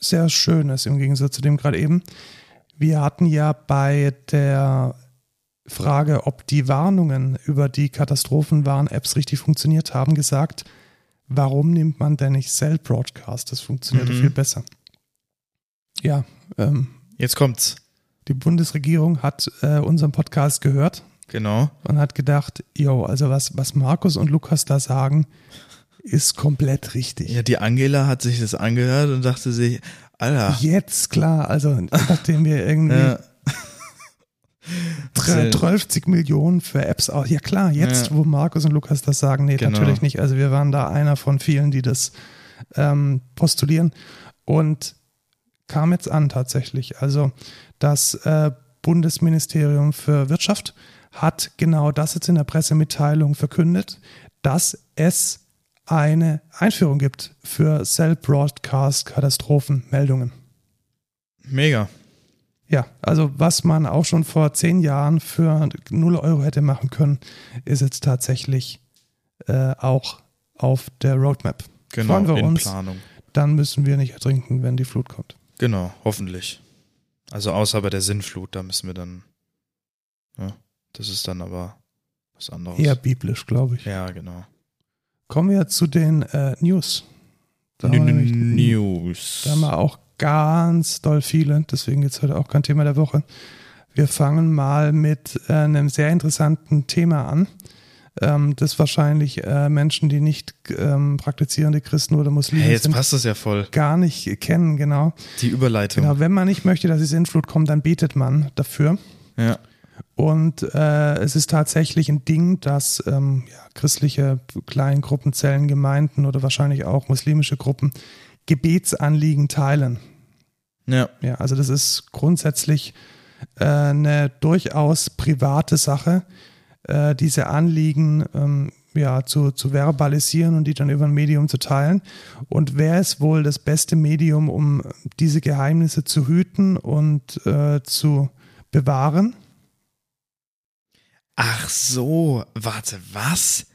sehr schönes im Gegensatz zu dem gerade eben. Wir hatten ja bei der Frage, ob die Warnungen über die Katastrophenwarn-Apps richtig funktioniert haben, gesagt, warum nimmt man denn nicht Cell Broadcast? Das funktioniert mhm. viel besser. Ja. Ähm, Jetzt kommt's. Die Bundesregierung hat äh, unseren Podcast gehört. Genau. Und hat gedacht, yo, also was, was Markus und Lukas da sagen, ist komplett richtig. Ja, die Angela hat sich das angehört und dachte sich, Alter. Jetzt klar, also nachdem wir irgendwie ja. 30 Millionen für Apps aus. Ja klar, jetzt, ja. wo Markus und Lukas das sagen, nee, genau. natürlich nicht. Also wir waren da einer von vielen, die das ähm, postulieren. Und kam jetzt an tatsächlich. Also das äh, Bundesministerium für Wirtschaft hat genau das jetzt in der Pressemitteilung verkündet, dass es eine Einführung gibt für Cell-Broadcast-Katastrophenmeldungen. Mega. Ja, also was man auch schon vor zehn Jahren für 0 Euro hätte machen können, ist jetzt tatsächlich äh, auch auf der Roadmap. Genau, Freuen wir in uns. Planung. Dann müssen wir nicht ertrinken, wenn die Flut kommt. Genau, hoffentlich. Also außer bei der Sinnflut, da müssen wir dann. Ja, das ist dann aber was anderes. Eher biblisch, glaube ich. Ja, genau. Kommen wir zu den äh, News. Da nämlich, News. da haben wir auch ganz doll viele, deswegen jetzt heute auch kein Thema der Woche. Wir fangen mal mit äh, einem sehr interessanten Thema an, ähm, das wahrscheinlich äh, Menschen, die nicht ähm, praktizierende Christen oder Muslime Hey, jetzt sind, passt das ja voll. gar nicht kennen, genau. Die Überleitung. Genau, wenn man nicht möchte, dass die Sintflut kommt, dann betet man dafür. Ja. Und äh, es ist tatsächlich ein Ding, dass ähm, ja, christliche Kleingruppen, Zellen, Gemeinden oder wahrscheinlich auch muslimische Gruppen Gebetsanliegen teilen. Ja. Ja, also das ist grundsätzlich äh, eine durchaus private Sache, äh, diese Anliegen ähm, ja, zu, zu verbalisieren und die dann über ein Medium zu teilen. Und wer ist wohl das beste Medium, um diese Geheimnisse zu hüten und äh, zu bewahren? Ach so, warte, was?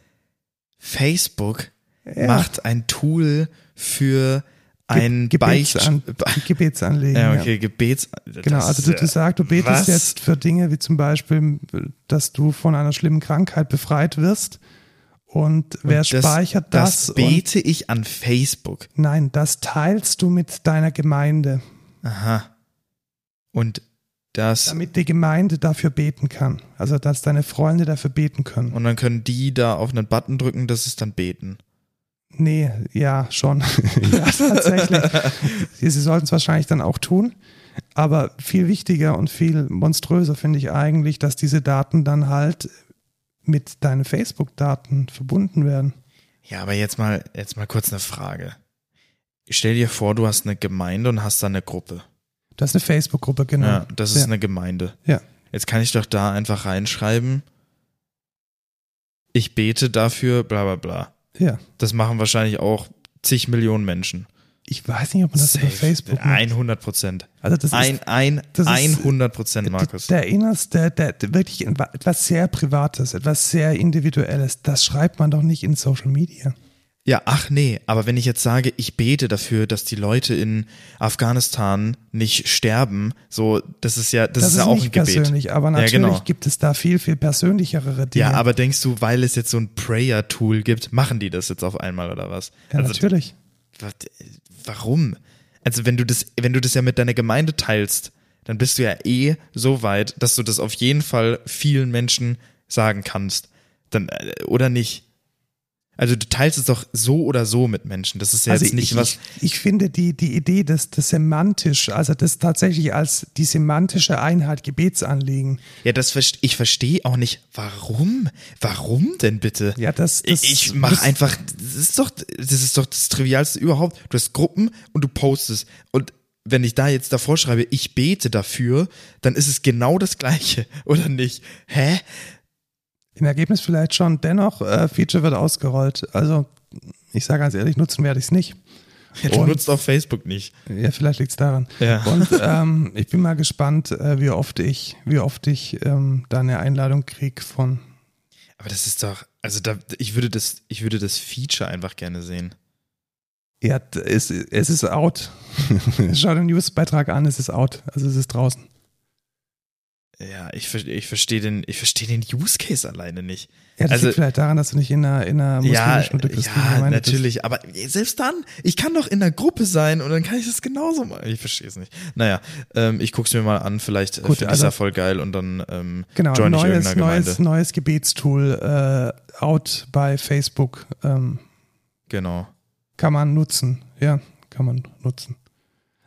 Facebook Ja. macht ein Tool für ein Ge- Beicht. Gebetsan Gebetsanliegen. Ja, okay, Gebets. Genau, das also du, du sagst, du betest was? jetzt für Dinge wie zum Beispiel, dass du von einer schlimmen Krankheit befreit wirst. Und wer Und speichert das? Das bete ich an Facebook. nein, das teilst du mit deiner Gemeinde, Aha. Und das. damit die Gemeinde dafür beten kann. Also, dass deine Freunde dafür beten können. Und dann können die da auf einen Button drücken, das ist dann beten. Nee, ja, schon. [LAUGHS] ja, tatsächlich. Sie, sollten es wahrscheinlich dann auch tun. Aber viel wichtiger und viel monströser finde ich eigentlich, dass diese Daten dann halt mit deinen Facebook-Daten verbunden werden. Ja, aber jetzt mal, jetzt mal kurz eine Frage. Stell dir vor, du hast eine Gemeinde und hast da eine Gruppe. Das ist eine Facebook-Gruppe, genau. Ja, das ist ja. eine Gemeinde. Ja. Jetzt kann ich doch da einfach reinschreiben, ich bete dafür, bla bla bla. Ja. Das machen wahrscheinlich auch zig Millionen Menschen. Ich weiß nicht, ob man das über Facebook macht. 100 Prozent. Also das Ein, ist ein, das ist- 100 Prozent, Markus. der innerste, der, der wirklich etwas sehr Privates, etwas sehr Individuelles. Das schreibt man doch nicht in Social Media. Ja, ach nee, aber wenn ich jetzt sage, ich bete dafür, dass die Leute in Afghanistan nicht sterben, so, das ist ja, das, ist ja auch nicht ein Gebet. persönlich, aber natürlich ja, genau. gibt es da viel, viel persönlichere Dinge. Ja, aber denkst du, weil es jetzt so ein Prayer-Tool gibt, machen die das jetzt auf einmal oder was? ja, also, natürlich. wa- warum? Also wenn du das, wenn du das ja mit deiner Gemeinde teilst, dann bist du ja eh so weit, dass du das auf jeden Fall vielen Menschen sagen kannst. Dann, äh, oder nicht? Also du teilst es doch so oder so mit Menschen. Das ist ja also jetzt nicht ich, was. Ich, ich finde die, die Idee, dass das semantisch, also das tatsächlich als die semantische Einheit Gebetsanliegen. Ja, das ich verstehe auch nicht, warum? Warum denn bitte? Ja, das, das ich ich mache einfach, das ist doch, das ist doch das Trivialste überhaupt. Du hast Gruppen und du postest. Und wenn ich da jetzt davor schreibe, ich bete dafür, dann ist es genau das Gleiche, [LAUGHS] oder nicht? Hä? Im Ergebnis vielleicht schon. Dennoch, äh, Feature wird ausgerollt. Also, ich sage ganz ehrlich, nutzen werde ich es nicht. Ja, du Und- nutzt auch Facebook nicht. Ja, vielleicht liegt es daran. Ja. Und [LAUGHS] ähm, ich bin mal gespannt, äh, wie oft ich, wie oft ich ähm, da eine Einladung kriege von. Aber das ist doch, also da, ich würde das, ich würde das Feature einfach gerne sehen. Ja, es, es ist out. [LAUGHS] Schau den Newsbeitrag an, es ist out. Also es ist draußen. Ja, ich, ich verstehe den, ich verstehe den Use Case alleine nicht. Ja, das Also- liegt vielleicht daran, dass du nicht in einer, in einer Ja, muslimischen oder christlichen ja, Gemeinde bist. natürlich. Aber selbst dann, ich kann doch in der Gruppe sein und dann kann ich das genauso machen. Ich verstehe es nicht. Naja, ähm, ich guck's mir mal an. Vielleicht äh, Gut, finde ich also- ja voll geil und dann ähm, Genau, join ich neues, irgendeiner Gemeinde. neues, neues Gebetstool, äh, out bei Facebook, ähm, Genau. kann man nutzen. Ja, kann man nutzen.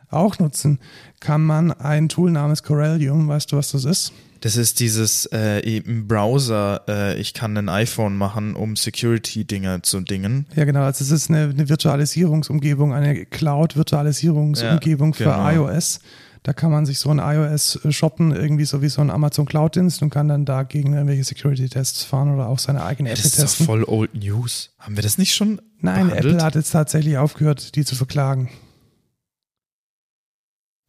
Auch nutzen kann man ein Tool namens Corellium. Weißt du, was das ist? Das ist dieses äh, im Browser, äh, ich kann ein iPhone machen, um Security-Dinge zu dingen. Ja, genau. Also es ist eine, eine Virtualisierungsumgebung, eine Cloud-Virtualisierungsumgebung Ja, für genau. iOS. Da kann man sich so ein iOS shoppen, irgendwie so wie so ein Amazon Cloud-Dienst und kann dann dagegen irgendwelche Security-Tests fahren oder auch seine eigene App Das ist doch testen. voll Old News. Haben wir das nicht schon Nein, behandelt? Apple hat jetzt tatsächlich aufgehört, die zu verklagen.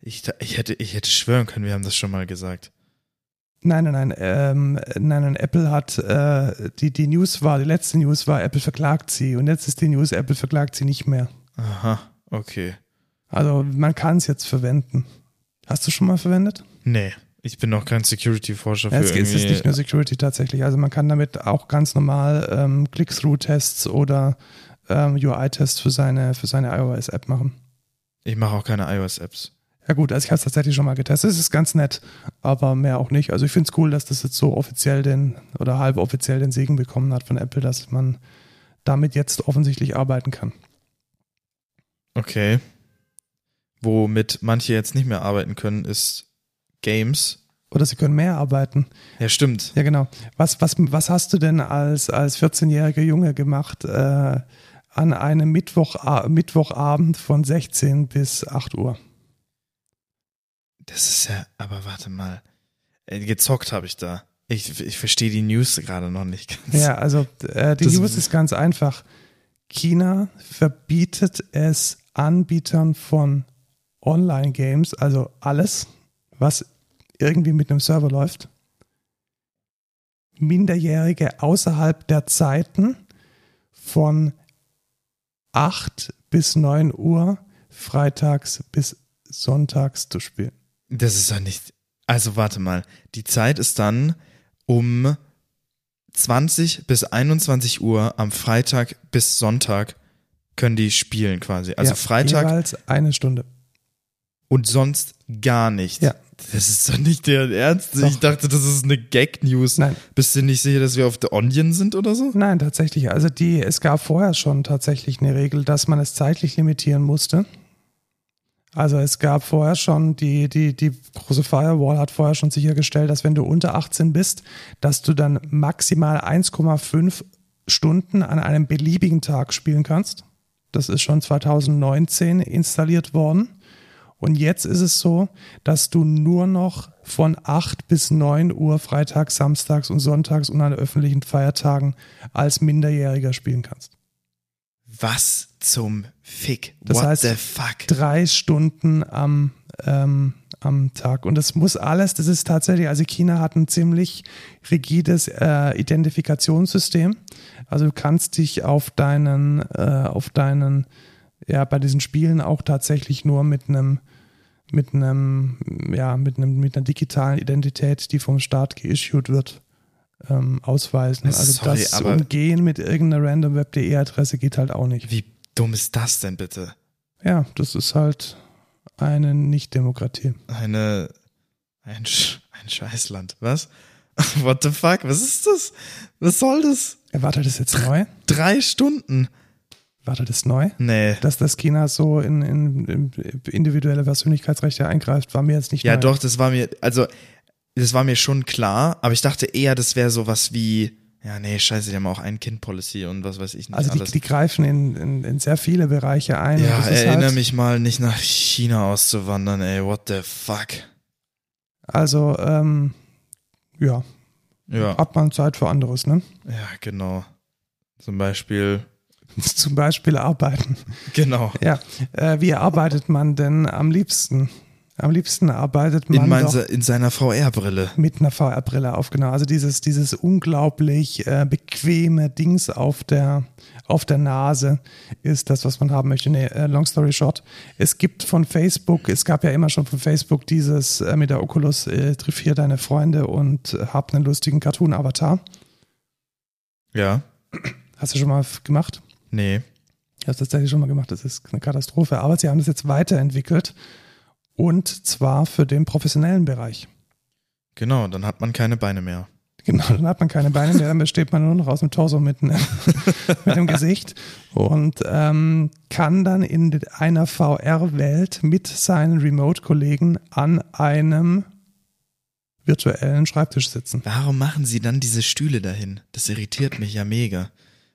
Ich, ich, hätte, ich hätte schwören können, wir haben das schon mal gesagt. Nein, nein, nein, ähm, nein, nein, Apple hat, äh, die, die News war, die letzte News war, Apple verklagt sie und jetzt ist die News, Apple verklagt sie nicht mehr. Aha, okay. Also man kann es jetzt verwenden. Hast du schon mal verwendet? Nee, ich bin noch kein Security-Forscher für Ja, es, es ist irgendwie. nicht nur Security tatsächlich. Also man kann damit auch ganz normal ähm, Click-Through-Tests oder ähm, UI-Tests für seine, für seine iOS-App machen. ich mache auch keine iOS-Apps. Ja gut, also ich habe es tatsächlich schon mal getestet. Es ist ganz nett, aber mehr auch nicht. Also ich finde es cool, dass das jetzt so offiziell den oder halb offiziell den Segen bekommen hat von Apple, dass man damit jetzt offensichtlich arbeiten kann. Okay. Womit manche jetzt nicht mehr arbeiten können, ist Games. Oder sie können mehr arbeiten. Ja, stimmt. Ja, genau. Was, was, was hast du denn als, als 14-jähriger Junge gemacht äh, an einem Mittwoch, Mittwochabend von 16 bis 8 Uhr? Das ist ja, aber warte mal. Äh, Gezockt habe ich da. Ich, ich verstehe die News gerade noch nicht ganz. Ja, also äh, die Das- News ist ganz einfach. China verbietet es Anbietern von Online-Games, also alles, was irgendwie mit einem Server läuft, Minderjährige außerhalb der Zeiten von 8 bis 9 Uhr freitags bis sonntags zu spielen. Das ist doch nicht. Also warte mal. Die Zeit ist dann um 20 bis 21 Uhr am Freitag bis Sonntag können die spielen quasi. Also Ja, Freitag Jeweils eine Stunde. und sonst gar nicht. Ja. Das ist doch nicht der Ernst. Doch. Ich dachte, das ist eine Gag-News. Nein. Bist du nicht sicher, dass wir auf The Onion sind oder so? Nein, tatsächlich. Also die, es gab vorher schon tatsächlich eine Regel, dass man es zeitlich limitieren musste. Also es gab vorher schon, die, die, die große Firewall hat vorher schon sichergestellt, dass wenn du unter 18 bist, dass du dann maximal 1,5 Stunden an einem beliebigen Tag spielen kannst. Das ist schon 2019 installiert worden. Und jetzt ist es so, dass du nur noch von 8 bis 9 Uhr freitags, samstags und sonntags und an öffentlichen Feiertagen als Minderjähriger spielen kannst. Was zum Fick? Das What heißt, the fuck? Drei Stunden am, ähm, am Tag. Und das muss alles, das ist tatsächlich, also China hat ein ziemlich rigides äh, Identifikationssystem. Also du kannst dich auf deinen, äh, auf deinen, ja, bei diesen Spielen auch tatsächlich nur mit einem mit einem, ja, mit einem, mit einer digitalen Identität, die vom Staat geissued wird, ähm, ausweisen. Also Sorry, das Umgehen mit irgendeiner random Web.de-Adresse geht halt auch nicht. Wie dumm ist das denn bitte? Ja, das ist halt eine Nicht-Demokratie. Eine, ein, Sch ein Scheißland. Was? [LAUGHS] What the fuck? Was ist das? Was soll das? Erwartet das jetzt neu? Drei Stunden? Wartet das neu? Nee. Dass das China so in, in, in individuelle Persönlichkeitsrechte eingreift, war mir jetzt nicht Ja, neu. doch, das war mir, also, das war mir schon klar, aber ich dachte eher, das wäre sowas wie, ja, nee, scheiße, die haben auch ein Kind-Policy und was weiß ich nicht Also die, alles. die greifen in, in, in sehr viele Bereiche ein. ja, erinnere halt, mich mal, nicht nach China auszuwandern, ey, what the fuck. Also, ähm, ja, Ja, hat man Zeit für anderes, ne? ja, genau. Zum Beispiel, [LAUGHS] Zum Beispiel arbeiten. genau. Ja, äh, wie arbeitet man denn am liebsten? Am liebsten arbeitet man In, mein, doch in seiner VR-Brille. mit einer VR-Brille auf, genau. Also dieses, dieses unglaublich äh, bequeme Dings auf der, auf der Nase ist das, was man haben möchte. Nee, äh, long story short. Es gibt von Facebook, es gab ja immer schon von Facebook dieses äh, mit der Oculus, äh, triff hier deine Freunde und hab einen lustigen Cartoon-Avatar. Ja, Hast du schon mal gemacht? nee. Ich habe es tatsächlich schon mal gemacht, das ist eine Katastrophe. Aber sie haben das jetzt weiterentwickelt und zwar für den professionellen Bereich. Genau, dann hat man keine Beine mehr. Genau, dann hat man keine Beine mehr, dann besteht man nur noch aus dem Torso mit, ne, [LAUGHS] mit dem Gesicht und ähm, kann dann in einer VR-Welt mit seinen Remote-Kollegen an einem virtuellen Schreibtisch sitzen. Warum machen sie dann diese Stühle dahin? Das irritiert mich ja mega.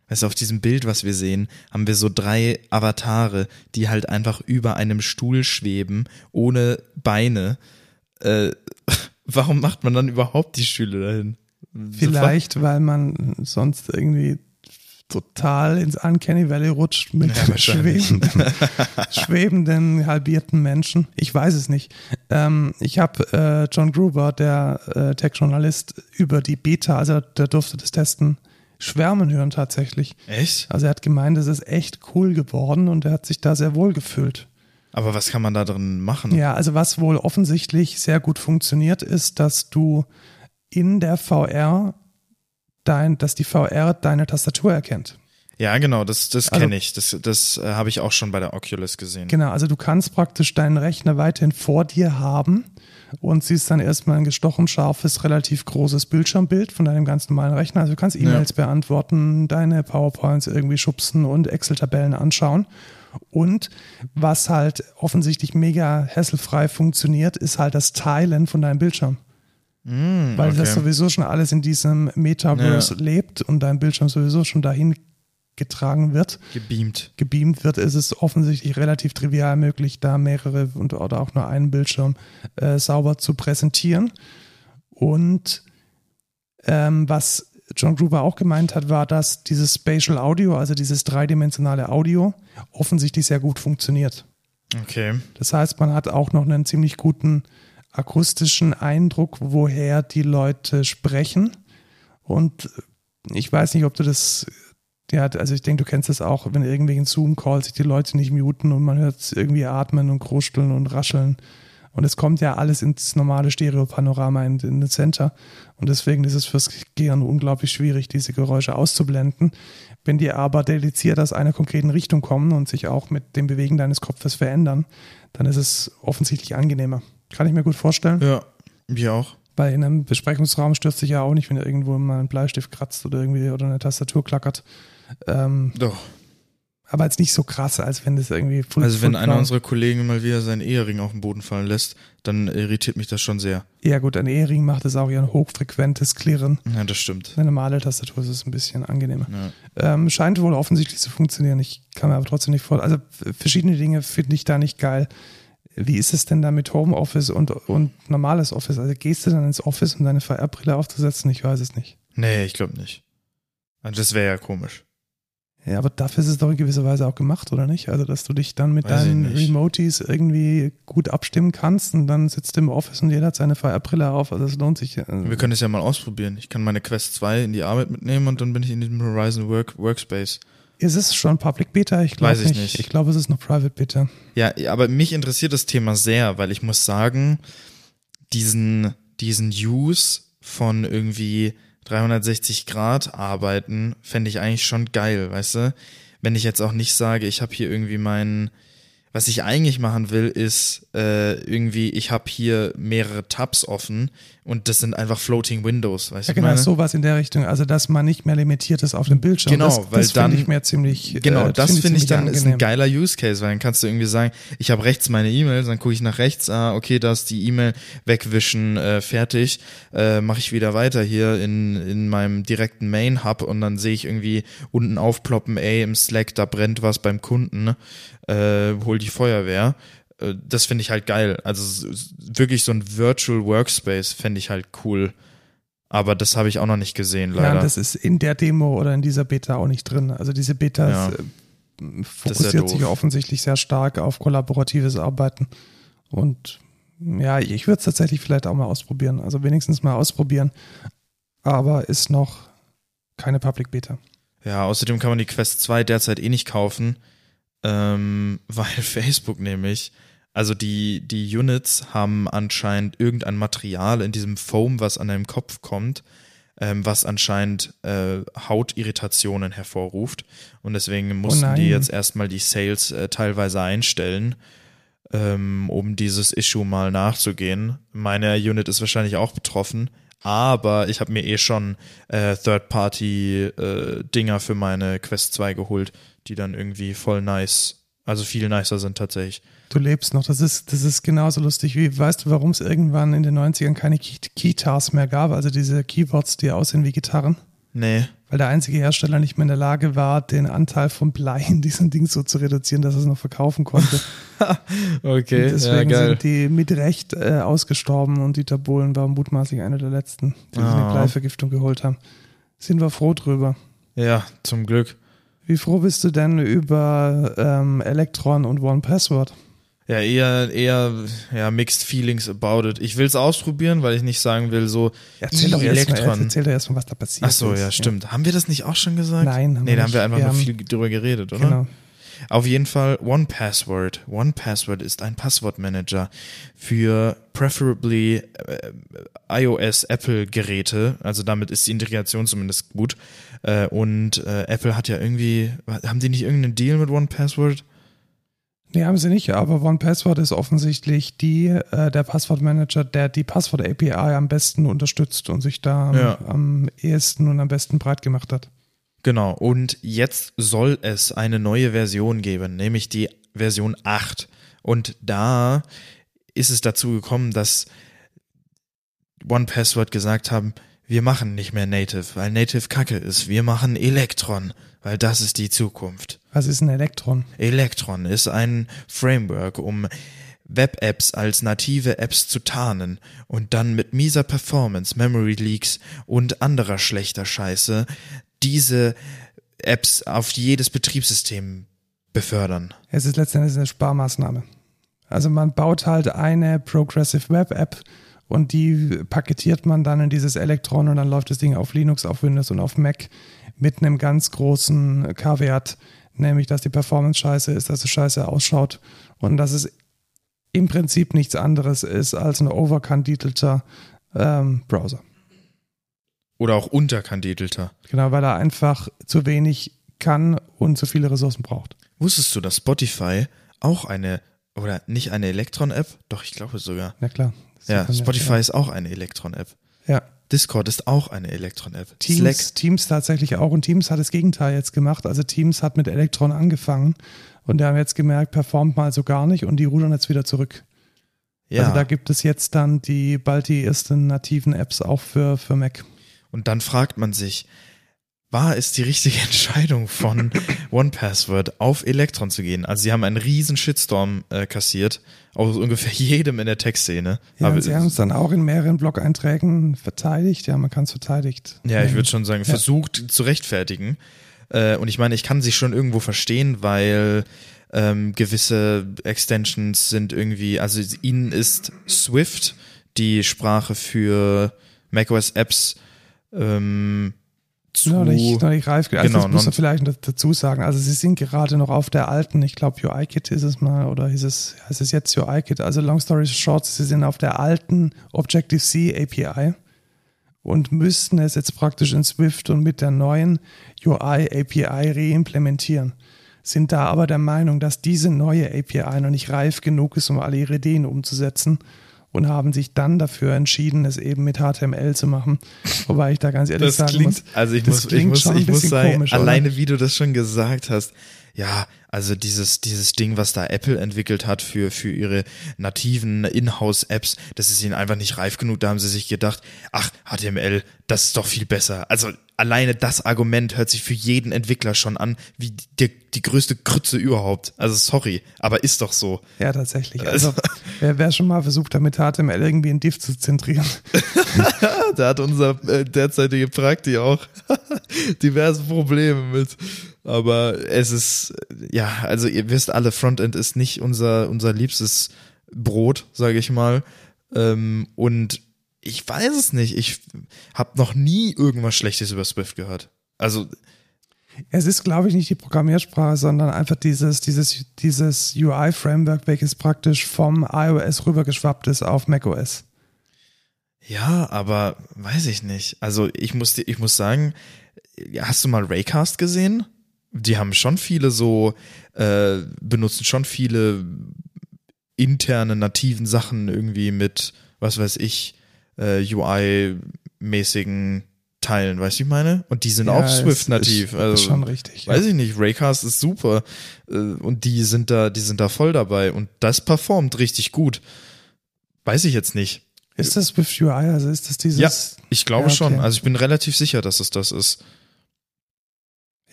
Weißt du, auf diesem Bild, was wir sehen, haben wir so drei Avatare, die halt einfach über einem Stuhl schweben, ohne Beine. Äh, [LAUGHS] warum macht man dann überhaupt die Stühle dahin? Vielleicht, weil man sonst irgendwie total ins Uncanny Valley rutscht mit Ja, schwebenden, [LAUGHS] schwebenden, halbierten Menschen. Ich weiß es nicht. Ähm, ich habe äh, John Gruber, der äh, Tech-Journalist, über die Beta, also der durfte das testen, schwärmen hören tatsächlich. Echt? Also er hat gemeint, es ist echt cool geworden und er hat sich da sehr wohl gefühlt. Aber was kann man da drin machen? Ja, also was wohl offensichtlich sehr gut funktioniert, ist, dass du in der VR dein, dass die VR deine Tastatur erkennt. Ja, genau, das, das Also- kenne ich. Das, das äh, habe ich auch schon bei der Oculus gesehen. Genau, also du kannst praktisch deinen Rechner weiterhin vor dir haben und siehst dann erstmal ein gestochen scharfes, relativ großes Bildschirmbild von deinem ganz normalen Rechner. Also du kannst E-Mails beantworten, deine PowerPoints irgendwie schubsen und Excel-Tabellen anschauen. Und was halt offensichtlich mega hässelfrei funktioniert, ist halt das Teilen von deinem Bildschirm. Mm, Weil das okay. sowieso schon alles in diesem Metaverse lebt und dein Bildschirm sowieso schon dahin getragen wird, gebeamt. gebeamt wird, ist es offensichtlich relativ trivial möglich, da mehrere und, oder auch nur einen Bildschirm äh, sauber zu präsentieren. Und ähm, was John Gruber auch gemeint hat, war, dass dieses Spatial Audio, also dieses dreidimensionale Audio, offensichtlich sehr gut funktioniert. Okay. Das heißt, man hat auch noch einen ziemlich guten akustischen Eindruck, woher die Leute sprechen. Und ich weiß nicht, ob du das, ja, also ich denke, du kennst das auch, wenn irgendwie in Zoom-Calls sich die Leute nicht muten und man hört irgendwie atmen und kruscheln und rascheln. Und es kommt ja alles ins normale Stereopanorama in, in den Center. Und deswegen ist es fürs Gehirn unglaublich schwierig, diese Geräusche auszublenden. Wenn die aber dediziert aus einer konkreten Richtung kommen und sich auch mit dem Bewegen deines Kopfes verändern, dann ist es offensichtlich angenehmer. Kann ich mir gut vorstellen. Ja, wir auch. Weil in einem Besprechungsraum stört sich ja auch nicht, wenn irgendwo mal ein Bleistift kratzt oder irgendwie oder eine Tastatur klackert. Ähm, Doch. aber jetzt nicht so krass, als wenn das irgendwie full Also wenn einer unserer Kollegen mal wieder seinen Ehering auf den Boden fallen lässt, dann irritiert mich das schon sehr. Ja gut, ein Ehering macht es auch ja ein hochfrequentes Klirren. Ja, das stimmt. Eine normale Tastatur ist es ein bisschen angenehmer. Ja. Ähm, scheint wohl offensichtlich zu funktionieren. Ich kann mir aber trotzdem nicht vor. Also verschiedene Dinge finde ich da nicht geil. Wie ist es denn da mit Homeoffice und, und normales Office? Also gehst du dann ins Office, um deine VR-Brille aufzusetzen? Ich weiß es nicht. Nee, ich glaube nicht. Also das wäre ja komisch. Ja, aber dafür ist es doch in gewisser Weise auch gemacht, oder nicht? Also, dass du dich dann mit Weiß deinen. Remoties irgendwie gut abstimmen kannst und dann sitzt du im Office und jeder hat seine VR-Brille auf. Also, es lohnt sich. Wir können es ja mal ausprobieren. Ich kann meine Quest 2 in die Arbeit mitnehmen und dann bin ich in diesem Horizon Work Workspace. Ist es schon Public Beta? Ich glaube Weiß ich nicht. nicht. Ich glaube, es ist noch Private Beta. Ja, aber mich interessiert das Thema sehr, weil ich muss sagen, diesen, diesen Use von irgendwie 360 Grad arbeiten, fände ich eigentlich schon geil, weißt du? Wenn ich jetzt auch nicht sage, ich habe hier irgendwie meinen, was ich eigentlich machen will, ist äh, irgendwie, ich habe hier mehrere Tabs offen und das sind einfach Floating Windows, weißt Ja, du? genau, meine? sowas in der Richtung. Also, dass man nicht mehr limitiert ist auf dem Bildschirm. Genau, das, weil das dann- finde ich mir ziemlich. Genau, äh, das finde ich ziemlich dann ist ein geiler Use Case, weil dann kannst du irgendwie sagen, ich habe rechts meine E-Mails, dann gucke ich nach rechts, ah, okay, da ist die E-Mail wegwischen, äh, fertig, äh, mache ich wieder weiter hier in, in meinem direkten Main-Hub und dann sehe ich irgendwie unten aufploppen, ey, im Slack, da brennt was beim Kunden, ne? äh, hol die Feuerwehr. Äh, Das finde ich halt geil. Also wirklich so ein Virtual Workspace fände ich halt cool. Aber das habe ich auch noch nicht gesehen, Ja, leider. das ist in der Demo oder in dieser Beta auch nicht drin. Also, diese Beta Ja. äh, fokussiert ja sich doof. offensichtlich sehr stark auf kollaboratives Arbeiten. Und ja, ich würde es tatsächlich vielleicht auch mal ausprobieren. Also, wenigstens mal ausprobieren. Aber ist noch keine Public Beta. Ja, außerdem kann man die Quest 2 derzeit eh nicht kaufen, ähm, [LAUGHS] weil Facebook nämlich, also die, die Units haben anscheinend irgendein Material in diesem Foam, was an deinem Kopf kommt, ähm, was anscheinend äh, Hautirritationen hervorruft. Und deswegen mussten nein. die jetzt erstmal die Sales äh, teilweise einstellen, ähm, um dieses Issue mal nachzugehen. Meine Unit ist wahrscheinlich auch betroffen. Aber ich habe mir eh schon äh, Third-Party-Dinger für meine Quest 2 geholt, die dann irgendwie voll nice, also viel nicer sind tatsächlich. Du lebst noch. Das ist, das ist genauso lustig wie, weißt du, warum es irgendwann in den 90ern keine Keytars mehr gab? Also diese Keyboards, die aussehen wie Gitarren? Nee. weil der einzige Hersteller nicht mehr in der Lage war, den Anteil von Blei in diesem Ding so zu reduzieren, dass er es noch verkaufen konnte. [LAUGHS] Okay, Und deswegen ja, sind die mit Recht äh, ausgestorben und Dieter Bohlen war mutmaßlich einer der letzten, die sich eine Ah. Bleivergiftung geholt haben. Sind wir froh drüber. Ja, zum Glück. Wie froh bist du denn über ähm, Electron und One Password? Ja, eher, eher, ja, mixed feelings about it. Ich will es ausprobieren, weil ich nicht sagen will, so, Erzähl doch Elektron. erzähl doch erstmal, was da passiert Ach so, ist. ja, stimmt. Haben wir das nicht auch schon gesagt? Nein, haben nee, wir da haben wir einfach Wir nur viel drüber geredet, oder? Genau. Auf jeden Fall One Password. One Password ist ein Passwortmanager für preferably äh, iOS Apple Geräte. Also damit ist die Integration zumindest gut. Äh, und äh, Apple hat ja irgendwie, haben die nicht irgendeinen Deal mit One Password? Nee, haben sie nicht, aber OnePassword ist offensichtlich die, äh, der Passwortmanager, der die Passwort-API am besten unterstützt und sich da am, Ja. am ehesten und am besten breit gemacht hat. Genau, und jetzt soll es eine neue Version geben, nämlich die Version 8. Und da ist es dazu gekommen, dass OnePassword gesagt haben, wir machen nicht mehr Native, weil Native Kacke ist. Wir machen Electron, weil das ist die Zukunft. Was ist ein Elektron? Electron ist ein Framework, um Web-Apps als native Apps zu tarnen und dann mit mieser Performance, Memory Leaks und anderer schlechter Scheiße diese Apps auf jedes Betriebssystem befördern. Es ist letztendlich eine Sparmaßnahme. Also man baut halt eine Progressive Web App und die paketiert man dann in dieses Elektron und dann läuft das Ding auf Linux, auf Windows und auf Mac mit einem ganz großen K-Wert, nämlich dass die Performance scheiße ist, dass es scheiße ausschaut und dass es im Prinzip nichts anderes ist als ein overkandidelter ähm, Browser. Oder auch unterkandidelter. Genau, weil er einfach zu wenig kann und zu viele Ressourcen braucht. Wusstest du, dass Spotify auch eine, oder nicht eine Electron-App? Doch, ich glaube sogar. Na klar. Ja, Spotify ist auch eine Electron-App. Ja. Discord ist auch eine Electron-App. Teams, Slack Teams tatsächlich auch. Und Teams hat das Gegenteil jetzt gemacht. Also Teams hat mit Electron angefangen und die haben jetzt gemerkt, performt mal so gar nicht und die rudern jetzt wieder zurück. Ja. Also da gibt es jetzt dann die bald die ersten nativen Apps auch für, für Mac. Und dann fragt man sich, war es die richtige [LAUGHS] Entscheidung von OnePassword auf Electron zu gehen? Also sie haben einen riesen Shitstorm äh, kassiert, aus ungefähr [LAUGHS] jedem in der Tech-Szene. Ja, Aber- sie haben es dann auch in mehreren Blog-Einträgen verteidigt. Ja, man kann es verteidigt. Ja, ich würde schon sagen, Ja. versucht zu rechtfertigen. Äh, und ich meine, ich kann sie schon irgendwo verstehen, weil ähm, gewisse Extensions sind irgendwie, also ihnen ist Swift die Sprache für macOS-Apps ähm, zu. Noch nicht, noch nicht reif. Also Genau, das muss man vielleicht noch dazu sagen. Also sie sind gerade noch auf der alten, ich glaube UIKit ist es mal, oder ist es, heißt es jetzt UIKit? Also long story short, sie sind auf der alten Objective-C API und müssten es jetzt praktisch in Swift und mit der neuen UI API reimplementieren. Sind da aber der Meinung, dass diese neue API noch nicht reif genug ist, um alle ihre Ideen umzusetzen und haben sich dann dafür entschieden, es eben mit HTML zu machen. [LAUGHS] Wobei ich da ganz ehrlich Das sagen klingt, muss, also ich muss, ich muss, ich muss sagen, komisch, oder? alleine wie du das schon gesagt hast, ja, also dieses, dieses Ding, was da Apple entwickelt hat für, für ihre nativen Inhouse-Apps, das ist ihnen einfach nicht reif genug. Da haben sie sich gedacht, ach, HTML, das ist doch viel besser. Also alleine das Argument hört sich für jeden Entwickler schon an wie die, die größte Krütze überhaupt. Also sorry, aber ist doch so. Ja, tatsächlich. [LAUGHS] Also, wer, wer schon mal versucht hat, mit HTML irgendwie ein Div zu zentrieren. [LAUGHS] Da hat unser äh, derzeitige Prakti auch [LAUGHS] diverse Probleme mit. Aber es ist, ja, also ihr wisst alle, Frontend ist nicht unser, unser liebstes Brot, sage ich mal. Ähm, und ich weiß es nicht. Ich habe noch nie irgendwas Schlechtes über Swift gehört. Also, Es ist, glaube ich, nicht die Programmiersprache, sondern einfach dieses, dieses, dieses UI-Framework, welches praktisch vom iOS rübergeschwappt ist auf macOS. ja, aber weiß ich nicht. Also ich muss, ich muss sagen, hast du mal Raycast gesehen? Die haben schon viele so, äh, benutzen schon viele interne nativen Sachen irgendwie mit, was weiß ich, äh, UI-mäßigen Teilen, weißt du, ich meine? Und die sind auch es Swift nativ. Ist, also, ist schon richtig. Weiß ich nicht, Raycast ist super äh, und die sind da, die sind da voll dabei und das performt richtig gut. Weiß ich jetzt nicht. Ist das Swift UI? Also ist das dieses. Ja, ich glaube Ja, okay. schon. Also ich bin relativ sicher, dass es das ist.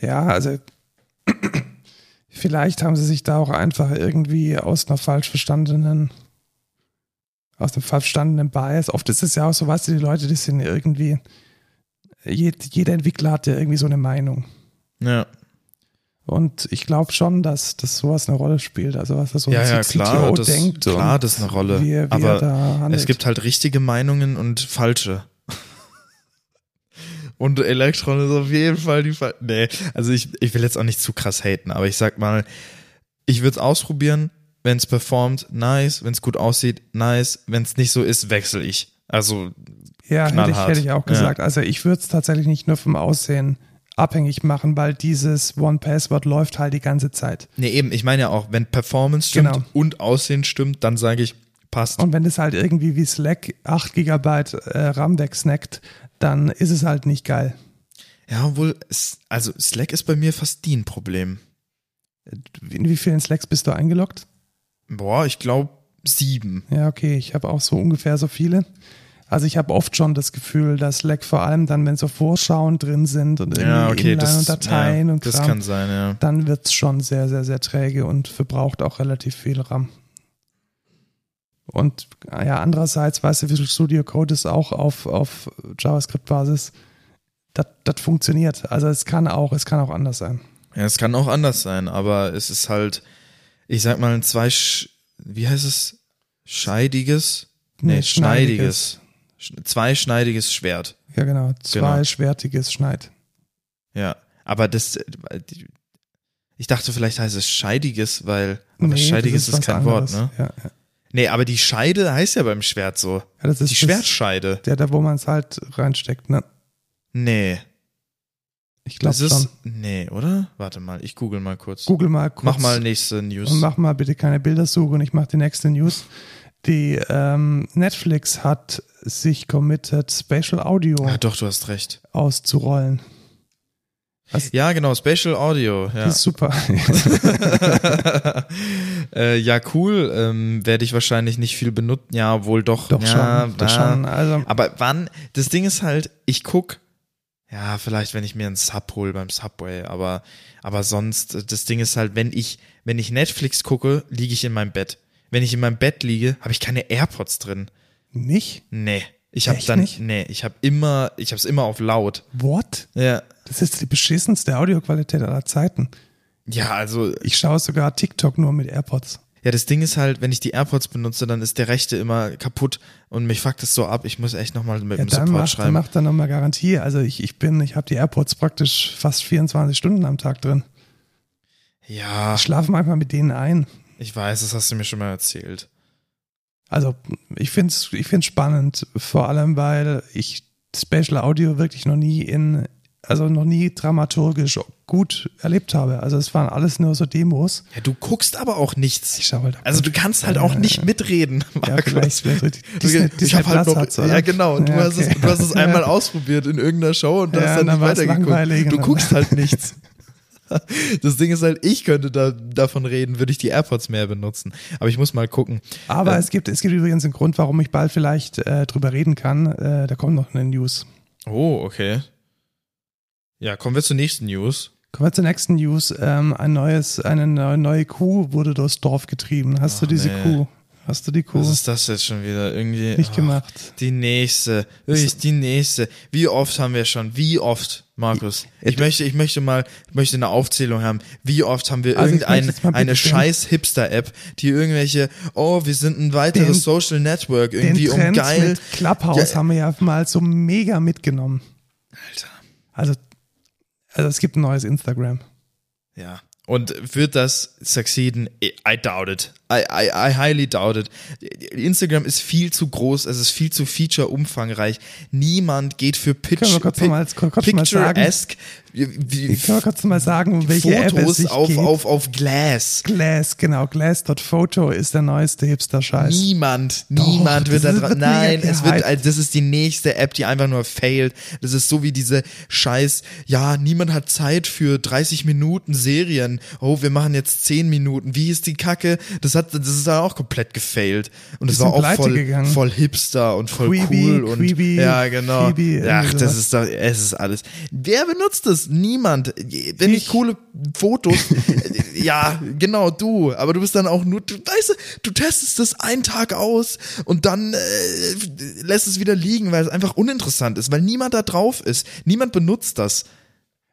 Ja, also [CLEARS THROAT] vielleicht haben sie sich da auch einfach irgendwie aus einer falsch verstandenen, aus falsch verstandenen Bias. Oft ist es ja auch so, weißt du, die Leute, die sind irgendwie, jed, jeder Entwickler hat ja irgendwie so eine Meinung. Ja. Und ich glaube schon, dass, dass sowas eine Rolle spielt. Also was so Ja, ein ja, CTO klar, das, denkt. klar, das ist eine Rolle. wie wie er Aber es gibt halt richtige Meinungen und falsche. [LAUGHS] Und Elektron ist auf jeden Fall die Fall. Nee, also ich, ich will jetzt auch nicht zu krass haten, aber ich sag mal, ich würde es ausprobieren, wenn es performt, nice, wenn es gut aussieht, nice, wenn es nicht so ist, wechsle ich. Also, Ja, hätte ich, hätte ich auch Ja. gesagt. Also ich würde es tatsächlich nicht nur vom Aussehen abhängig machen, weil dieses One-Password läuft halt die ganze Zeit. nee, eben, ich meine ja auch, wenn Performance stimmt Genau. und Aussehen stimmt, dann sage ich, passt. Und wenn es halt irgendwie wie Slack 8 GB äh, RAM wegsnackt, dann ist es halt nicht geil. Ja, obwohl, also Slack ist bei mir fast die ein Problem. In wie vielen Slacks bist du eingeloggt? Boah, ich glaube sieben. Ja, okay, ich habe auch so ungefähr so viele. Also ich habe oft schon das Gefühl, dass Slack vor allem dann, wenn so Vorschauen drin sind und irgendwie Ja, okay, das, und Dateien ja, und das Kram, kann sein, ja. dann wird's schon sehr, sehr, sehr träge und verbraucht auch relativ viel RAM. Und ja, andererseits, weißt du, Visual Studio Code ist auch auf, auf JavaScript-Basis. Das, das funktioniert. Also es kann auch, es kann auch anders sein. Ja, es kann auch anders sein, aber es ist halt, ich sag mal, ein zwei, wie heißt es? Scheidiges? Nee, Nee, schneidiges. Sch- Zweischneidiges Schwert. Ja, genau. Genau. Zweischwertiges Schneid. Ja. Aber das, ich dachte, vielleicht heißt es scheidiges, weil, aber scheidiges ist, was kein anderes. Wort, ne? Ja, ja. Nee, aber die Scheide heißt ja beim Schwert so. ja das ist Die das- Schwertscheide. Der, da wo man es halt reinsteckt, ne? Nee. Ich glaube Das ist, schon. nee, oder? Warte mal, ich google mal kurz. Google mal kurz. Mach mal nächste News. Und mach mal bitte keine Bildersuche und ich mache die nächste News. Die ähm, Netflix hat sich committed, Spatial Audio Ah, doch, du hast recht. auszurollen. Ja, genau, Spatial Audio. Ja. Das ist super. [LAUGHS] äh, ja, cool. Ähm, Werde ich wahrscheinlich nicht viel benutzen. Ja, wohl doch. Doch ja, schon. Doch ja. schon. Also, Aber wann? Das Ding ist halt, ich guck. Ja, vielleicht, wenn ich mir einen Sub hole beim Subway, aber, aber sonst, äh, das Ding ist halt, wenn ich, wenn ich Netflix gucke, liege ich in meinem Bett. Wenn ich in meinem Bett liege, habe ich keine AirPods drin. nicht? Nee. Ich habe dann, nicht? nee, ich habe immer, ich habe es immer auf laut. What? Ja. Das ist die beschissenste Audioqualität aller Zeiten. Ja, also, Ich schaue sogar TikTok nur mit AirPods. Ja, das Ding ist halt, wenn ich die AirPods benutze, dann ist der rechte immer kaputt und mich fuckt es so ab. Ich muss echt nochmal mit Ja, dem dann Support macht, dann schreiben. macht er nochmal Garantie. Also ich, ich bin, ich habe die AirPods praktisch fast 24 Stunden am Tag drin. Ja, Ich schlafe manchmal mit denen ein. ich weiß, das hast du mir schon mal erzählt. Also ich finde es ich find's spannend, vor allem weil ich Spatial Audio wirklich noch nie in, also noch nie dramaturgisch gut erlebt habe. Also es waren alles nur so Demos. Ja, du guckst aber auch nichts. Ich halt auch Also du kannst halt auch nicht mitreden, ja, vielleicht, vielleicht Disney, ich Disney habe halt noch, hat's, ja genau, du, Ja, hast es, okay. du hast es [LAUGHS] einmal ausprobiert in irgendeiner Show und Ja, hast dann dann nicht weitergeguckt. Du guckst halt [LAUGHS] nichts. Das Ding ist halt, ich könnte da davon reden, würde ich die AirPods mehr benutzen. Aber ich muss mal gucken. Aber Äh, es gibt, es gibt übrigens einen Grund, warum ich bald vielleicht äh, drüber reden kann. Äh, da kommt noch eine News. Oh, okay. Ja, kommen wir zur nächsten News. Kommen wir zur nächsten News. Ähm, ein neues, eine neue, Kuh wurde durchs Dorf getrieben. Hast du Ach, diese nee. Kuh? Hast du die Kuh? Was ist das jetzt schon wieder? Irgendwie. Nicht ach, gemacht. Die nächste. Wirklich, die nächste. Wie oft haben wir schon? Wie oft, Markus? Ich möchte, ich möchte mal, ich möchte eine Aufzählung haben. Wie oft haben wir Also irgendeine eine den- scheiß Hipster-App, die irgendwelche, oh, wir sind ein weiteres Den- Social Network, Den irgendwie um Trend geil. mit Clubhouse Ja. haben wir ja mal so mega mitgenommen. Alter. Also, also es gibt ein neues Instagram. Ja. Und wird das succeeden? I I doubt it. I, I, I highly doubt it. Instagram ist viel zu groß, es ist viel zu feature-umfangreich. Niemand geht für Pitch, Können wir sagen? picturesque, wie, Ich kann kurz mal sagen, welche App es Fotos sich auf, geht. auf, auf Glass. Glass, genau. Glass.photo ist der neueste Hipster-Scheiß. Niemand, Doch, niemand wird da dran. Nein, es wird, also das ist die nächste App, die einfach nur failt. Das ist so wie diese Scheiß, ja, niemand hat Zeit für 30 Minuten Serien. Oh, wir machen jetzt 10 Minuten. Wie ist die Kacke? Das hat, das ist da auch komplett gefailt. Und es war auch voll, gegangen. voll hipster und voll Queeby, cool und Queeby, ja genau. Queeby, Ach, das ist doch, es ist alles. Wer benutzt das? Niemand. Wenn ich, Ich. coole Fotos, [LAUGHS] ja genau du. Aber du bist dann auch nur, du weißt, du, du testest das einen Tag aus und dann äh, lässt es wieder liegen, weil es einfach uninteressant ist, weil niemand da drauf ist. Niemand benutzt das.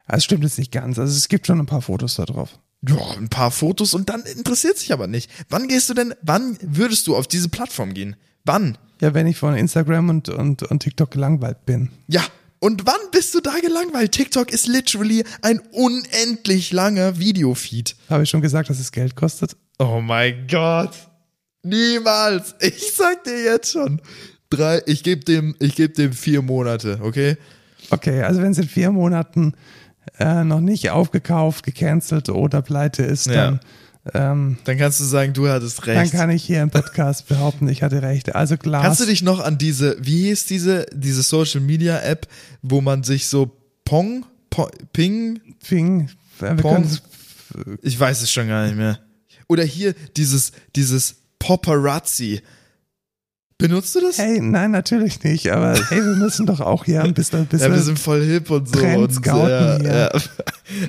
Das stimmt jetzt nicht ganz. Also es gibt schon ein paar Fotos da drauf. Ja, ein paar Fotos und dann interessiert sich aber nicht. Wann gehst du denn, wann würdest du auf diese Plattform gehen? Wann? Ja, wenn ich von Instagram und, und, und TikTok gelangweilt bin. Ja, und wann bist du da gelangweilt? TikTok ist literally ein unendlich langer Videofeed. Habe ich schon gesagt, dass es Geld kostet? Oh mein Gott. Niemals. Ich sag dir jetzt schon. Drei, ich gebe dem, ich gebe dem vier Monate, okay? Okay, also wenn es in vier Monaten äh, noch nicht aufgekauft, gecancelt oder pleite ist, dann, ähm, Dann kannst du sagen, du hattest dann recht. kann ich hier im Podcast behaupten, ich hatte recht. Also Glas. Kannst du dich noch an diese, wie hieß diese, diese Social Media App, wo man sich so Pong, Pong Ping, Ping, äh, Pong, ich weiß es schon gar nicht mehr. Oder hier dieses, dieses Paparazzi. Benutzt du das? Hey, nein, natürlich nicht, aber [LAUGHS] hey, wir müssen doch auch hier ein bisschen, ein ja, wir bisschen sind voll hip und so. Und, scouten ja, hier. ja.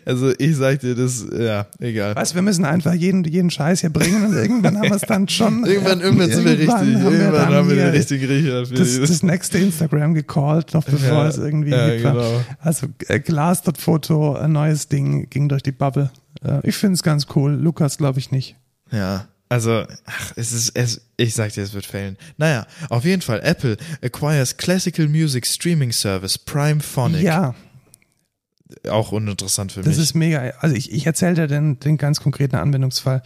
Also ich sag dir das, ja, egal. Weißt, wir müssen einfach jeden, jeden Scheiß hier bringen und irgendwann haben wir es dann schon. [LAUGHS] Irgendwann, irgendwann sind wir richtig, Irgendwann haben wir irgendwann haben wir den richtigen Riecher das, das nächste Instagram gecallt, noch bevor es irgendwie ja, genau. Also äh, Glas.foto, ein neues Ding, ging durch die Bubble. Äh, ich finde es ganz cool. Lukas glaube ich nicht. Ja, also, ach, es ist, es, ich sag dir, es wird fällen. Naja, auf jeden Fall, Apple acquires Classical Music Streaming Service Prime Phonic. Ja, Auch uninteressant für das mich. ist mega. Also ich, ich erzähle dir den, den ganz konkreten Anwendungsfall.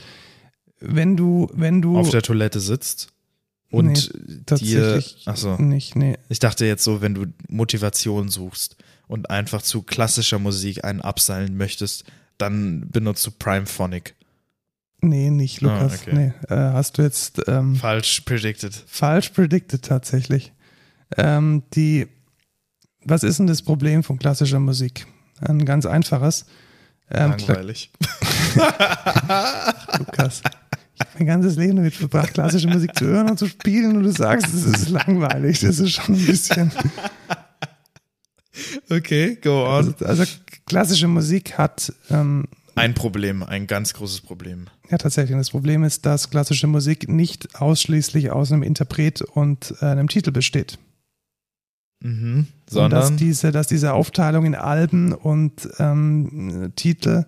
Wenn du, wenn du auf der Toilette sitzt und dir, tatsächlich ach so, nicht, nee. ich dachte jetzt so, wenn du Motivation suchst und einfach zu klassischer Musik einen abseilen möchtest, dann benutzt du Prime Phonic. Nee, nicht Lukas. Ah, okay. Nee, äh, hast du jetzt ähm, Falsch predicted. falsch predicted tatsächlich. Ähm, die, was ist denn das Problem von klassischer Musik? Ein ganz einfaches. Ähm, Langweilig. [LAUGHS] Lukas. Ich habe mein ganzes Leben damit verbracht, klassische Musik zu hören und zu spielen und du sagst, es ist langweilig. Das ist schon ein bisschen. [LAUGHS] Okay, go on. Also, also klassische Musik hat ähm, Ein Problem, ein ganz großes Problem. ja tatsächlich. Das Problem ist, dass klassische Musik nicht ausschließlich aus einem Interpret und äh, einem Titel besteht. Mhm. Und dass Sondern diese, dass diese Aufteilung in Alben und ähm, Titel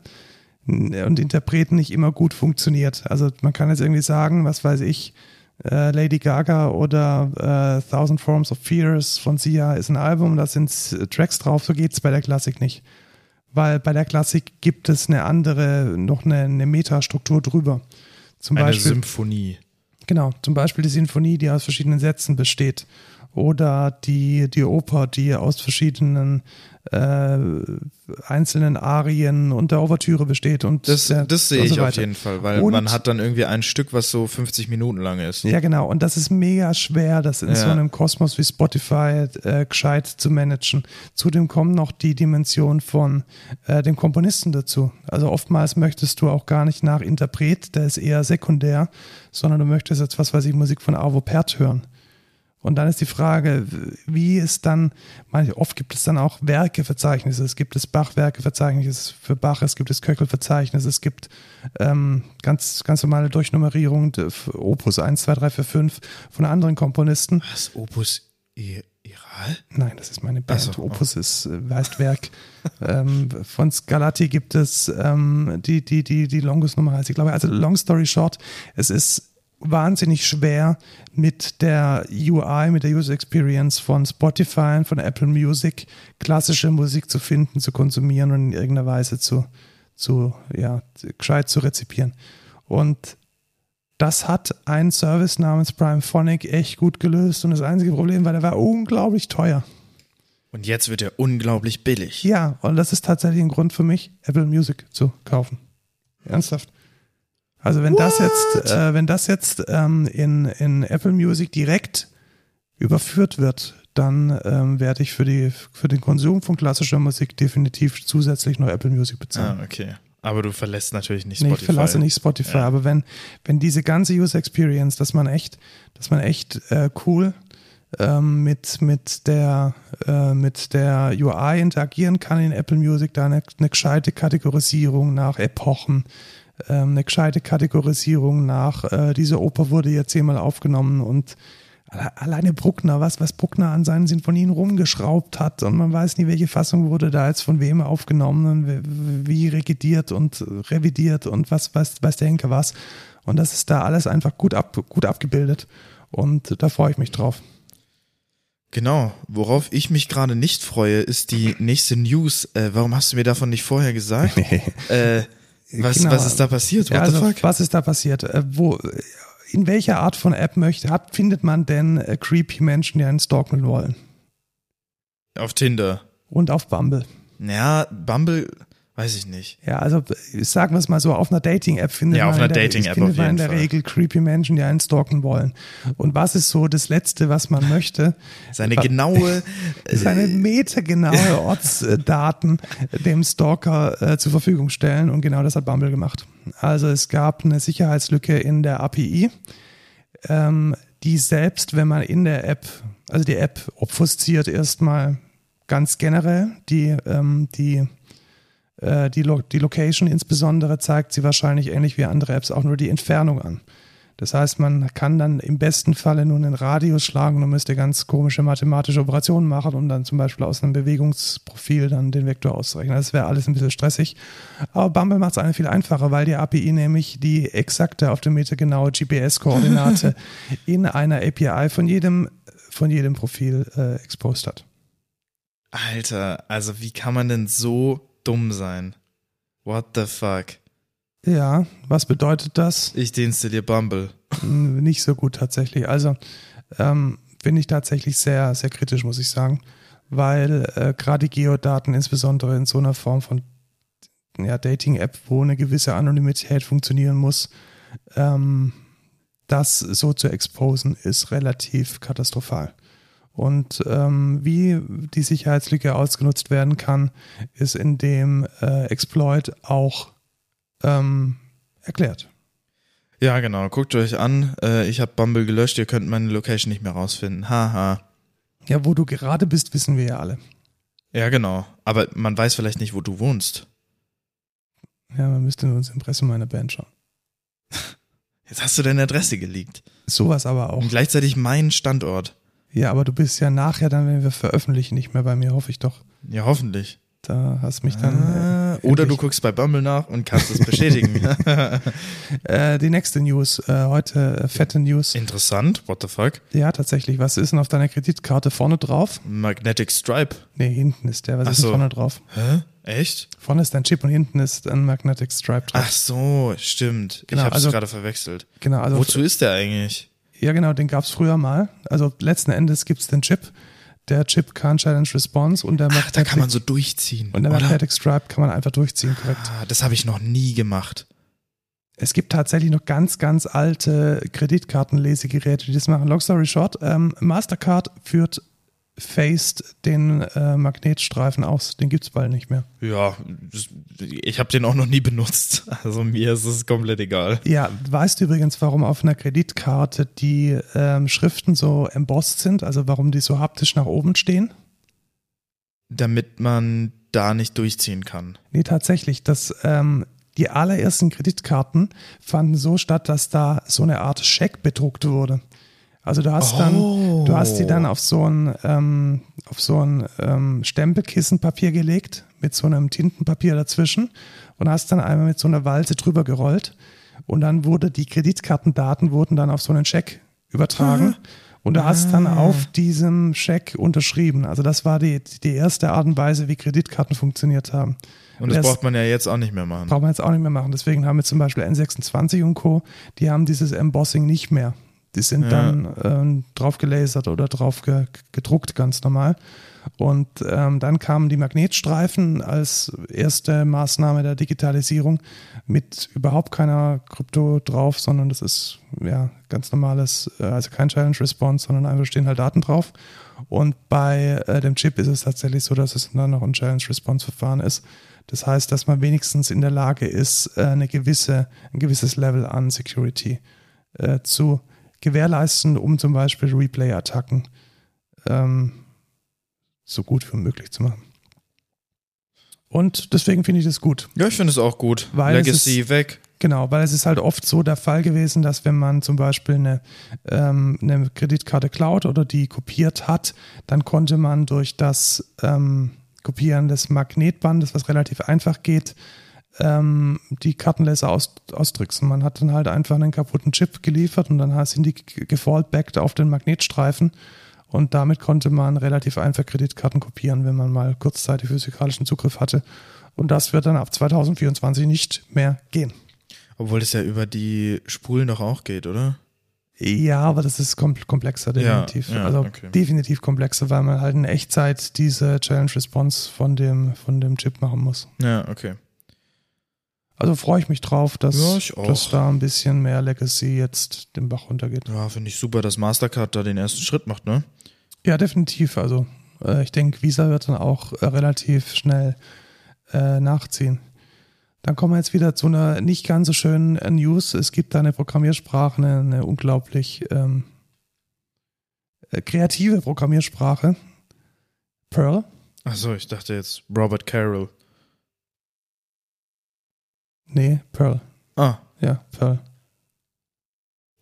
und Interpreten nicht immer gut funktioniert. Also man kann jetzt irgendwie sagen, was weiß ich, äh, Lady Gaga oder äh, Thousand Forms of Fears von Sia ist ein Album, da sind Tracks drauf, so geht's bei der Klassik nicht. Weil bei der Klassik gibt es eine andere, noch eine, eine Metastruktur drüber. Zum eine Beispiel, Symphonie. Genau, zum Beispiel die Sinfonie, die aus verschiedenen Sätzen besteht. Oder die, die Oper, die aus verschiedenen äh, einzelnen Arien und der Ouvertüre besteht. Und Das, der, das sehe und so ich auf jeden Fall, weil Und- man hat dann irgendwie ein Stück, was so 50 Minuten lang ist. Ja, genau. Und das ist mega schwer, das in Ja. so einem Kosmos wie Spotify äh, gescheit zu managen. Zudem kommt noch die Dimension von äh, dem Komponisten dazu. Also oftmals möchtest du auch gar nicht nach Interpret, der ist eher sekundär, sondern du möchtest jetzt, was weiß ich, Musik von Arvo Pärt hören. Und dann ist die Frage, wie ist dann, oft gibt es dann auch Werkeverzeichnisse. Es gibt das Bach-Werkeverzeichnis für Bach, es gibt das Köckel-Verzeichnis, es gibt ähm, ganz, ganz normale Durchnummerierung, Opus 1, 2, 3, 4, 5 von anderen Komponisten. Was? Opus I Iral? Nein, das ist meine Band. So. Opus ist äh, Werk. ähm, von Scarlatti gibt es ähm, die, die, die, die Longus-Nummer heißt. Ich glaube, also long story short, es ist wahnsinnig schwer mit der UI, mit der User Experience von Spotify und von Apple Music klassische Musik zu finden, zu konsumieren und in irgendeiner Weise zu, zu ja, gescheit zu rezipieren. Und das hat ein Service namens Prime Phonic echt gut gelöst und das einzige Problem war, der war unglaublich teuer. Und jetzt wird er unglaublich billig. Ja, und das ist tatsächlich ein Grund für mich, Apple Music zu kaufen. Ernsthaft. Also wenn das jetzt, äh, wenn das jetzt ähm, in, in Apple Music direkt überführt wird, dann ähm, werde ich für, die, für den Konsum von klassischer Musik definitiv zusätzlich noch Apple Music bezahlen. Ah, okay. Aber du verlässt natürlich nicht Nee, Spotify. ich verlasse nicht Spotify, Ja. aber wenn, wenn diese ganze User Experience, dass man echt, dass man echt äh, cool ähm, mit, mit, der, äh, mit der UI interagieren kann in Apple Music, da eine, eine gescheite Kategorisierung nach Epochen, eine gescheite Kategorisierung nach, äh, diese Oper wurde jetzt zehnmal aufgenommen und alle- alleine Bruckner, was, was Bruckner an seinen Sinfonien rumgeschraubt hat und man weiß nie, welche Fassung wurde da jetzt von wem aufgenommen und wie, regidiert und revidiert und was weiß, weiß der Henker was. Und das ist da alles einfach gut, ab, gut abgebildet und da freue ich mich drauf. Genau. Worauf ich mich gerade nicht freue, ist die nächste News. Äh, warum hast du mir davon nicht vorher gesagt? [LAUGHS] äh, was, Genau. was ist da passiert? What Ja, also, the fuck? was ist da passiert? Äh, wo, in welcher Art von App möchte, hat, findet man denn äh, creepy Menschen, die einen stalken wollen? Auf Tinder. Und auf Bumble. Ja, Bumble, weiß ich nicht. Ja, also äh, sagen wir es mal so, auf einer Dating-App findet Ja, man, auf einer in der, Dating-App findet man in der Fall. Regel creepy Menschen, die einen stalken wollen. Und was ist so das Letzte, was man möchte? Seine genaue, [LAUGHS] Seine metergenaue [LAUGHS] Ortsdaten dem Stalker äh, zur Verfügung stellen und genau das hat Bumble gemacht. Also es gab eine Sicherheitslücke in der API, ähm, die selbst, wenn man in der App, also die App obfusziert erstmal ganz generell die, ähm, die äh, die, Lo die Location insbesondere zeigt sie wahrscheinlich ähnlich wie andere Apps auch nur die Entfernung an. Das heißt, man kann dann im besten Falle nur einen Radius schlagen und müsste ganz komische mathematische Operationen machen, um dann zum Beispiel aus einem Bewegungsprofil dann den Vektor auszurechnen. Das wäre alles ein bisschen stressig. Aber Bumble macht es einem viel einfacher, weil die API nämlich die exakte auf dem Meter genaue GPS-Koordinate [LAUGHS] in einer API von jedem, von jedem Profil äh, exposed hat. Alter, also wie kann man denn so dumm sein? What the fuck? Ja, was bedeutet das? Ich deinstalliere Bumble. Hm, Nicht so gut tatsächlich. Also ähm, bin ich tatsächlich sehr, sehr kritisch, muss ich sagen, weil äh, gerade Geodaten, insbesondere in so einer Form von ja, Dating-App, wo eine gewisse Anonymität funktionieren muss, ähm, das so zu exposen, ist relativ katastrophal. Und ähm, wie die Sicherheitslücke ausgenutzt werden kann, ist in dem äh, Exploit auch ähm, erklärt. Ja, genau. Guckt euch an. Äh, ich habe Bumble gelöscht. Ihr könnt meine Location nicht mehr rausfinden. Haha. Ja, wo du gerade bist, wissen wir ja alle. Ja, genau. Aber man weiß vielleicht nicht, wo du wohnst. Ja, man müsste nur ins Impressum meiner Band schauen. [LAUGHS] Jetzt hast du deine Adresse geleakt. Sowas aber auch. Und gleichzeitig meinen Standort. Ja, aber du bist ja nachher dann, wenn wir veröffentlichen, nicht mehr bei mir, hoffe ich doch. Ja, hoffentlich. Da hast mich dann. Ah, äh, oder du guckst bei Bumble nach und kannst es bestätigen. [LAUGHS] Äh, die nächste News, äh, heute äh, fette News. Interessant. What the fuck? Ja, tatsächlich. Was ist denn auf deiner Kreditkarte vorne drauf? Magnetic Stripe. Nee, hinten ist der. Was Ach ist denn so. vorne drauf? Hä? Echt? Vorne ist ein Chip und hinten ist ein Magnetic Stripe drauf. Ach so, stimmt. Genau, ich habe es also- gerade verwechselt. genau, also Wozu ist der eigentlich? Ja, genau, den gab es früher mal. Also letzten Endes gibt es den Chip. Der Chip kann Challenge Response und der Ach, da kann man so durchziehen. und der oder? Magnetic Stripe kann man einfach durchziehen, korrekt. Ah, das habe ich noch nie gemacht. Es gibt tatsächlich noch ganz, ganz alte Kreditkartenlesegeräte, die das machen. Long story short, ähm, Mastercard führt Faced den äh, Magnetstreifen aus. Den gibt's bald nicht mehr. Ja, ich habe den auch noch nie benutzt. [LAUGHS] Also mir ist es komplett egal. Ja, weißt du übrigens, warum auf einer Kreditkarte die ähm, Schriften so embossed sind? Also warum die so haptisch nach oben stehen? Damit man da nicht durchziehen kann. Nee, tatsächlich. Das, ähm, die allerersten Kreditkarten fanden so statt, dass da so eine Art Scheck bedruckt wurde. Also du hast dann, Oh. du hast die dann auf so ein, ähm, auf so ein ähm, Stempelkissenpapier gelegt mit so einem Tintenpapier dazwischen und hast dann einmal mit so einer Walze drüber gerollt und dann wurde die Kreditkartendaten wurden dann auf so einen Scheck übertragen und du hast dann auf diesem Scheck unterschrieben. Also das war die, die erste Art und Weise, wie Kreditkarten funktioniert haben. Und das erst- braucht man ja jetzt auch nicht mehr machen. Brauchen wir jetzt auch nicht mehr machen. Deswegen haben wir zum Beispiel N26 und Co., die haben dieses Embossing nicht mehr. Die sind Ja. dann ähm, drauf gelasert oder drauf ge gedruckt, ganz normal. Und ähm, dann kamen die Magnetstreifen als erste Maßnahme der Digitalisierung mit überhaupt keiner Krypto drauf, sondern das ist ja ganz normales, äh, also kein Challenge Response, sondern einfach stehen halt Daten drauf. Und bei äh, dem Chip ist es tatsächlich so, dass es dann noch ein Challenge Response Verfahren ist. Das heißt, dass man wenigstens in der Lage ist, äh, eine gewisse, ein gewisses Level an Security äh, zu gewährleisten, um zum Beispiel Replay-Attacken ähm, so gut wie möglich zu machen. Und deswegen finde ich das gut. Ja, ich finde es auch gut. Weil es Legacy ist- weg. Genau, weil es ist halt oft so der Fall gewesen, dass wenn man zum Beispiel eine, ähm, eine Kreditkarte klaut oder die kopiert hat, dann konnte man durch das ähm, Kopieren des Magnetbandes, was relativ einfach geht, ähm, die Kartenleser aus, austricksen. Man hat dann halt einfach einen kaputten Chip geliefert und dann sind die gefallbackt auf den Magnetstreifen und damit konnte man relativ einfach Kreditkarten kopieren, wenn man mal kurzzeitig physikalischen Zugriff hatte. Und das wird dann ab 2024 nicht mehr gehen. Obwohl es ja über die Spulen doch auch geht, oder? Ja, aber das ist kom komplexer, definitiv. ja, also okay. definitiv komplexer, weil man halt in Echtzeit diese Challenge Response von dem, von dem Chip machen muss. Ja, okay. Also freue ich mich drauf, dass, Ja, dass da ein bisschen mehr Legacy jetzt den Bach runtergeht. Ja, finde ich super, dass Mastercard da den ersten Schritt macht, ne? Ja, definitiv. Also äh, ich denke, Visa wird dann auch äh, relativ schnell äh, nachziehen. Dann kommen wir jetzt wieder zu einer nicht ganz so schönen äh, News. Es gibt da eine Programmiersprache, eine, eine unglaublich ähm, äh, kreative Programmiersprache. Perl. Achso, ich dachte jetzt Robert Carroll. Nee, Perl. Ah, Ja, Perl.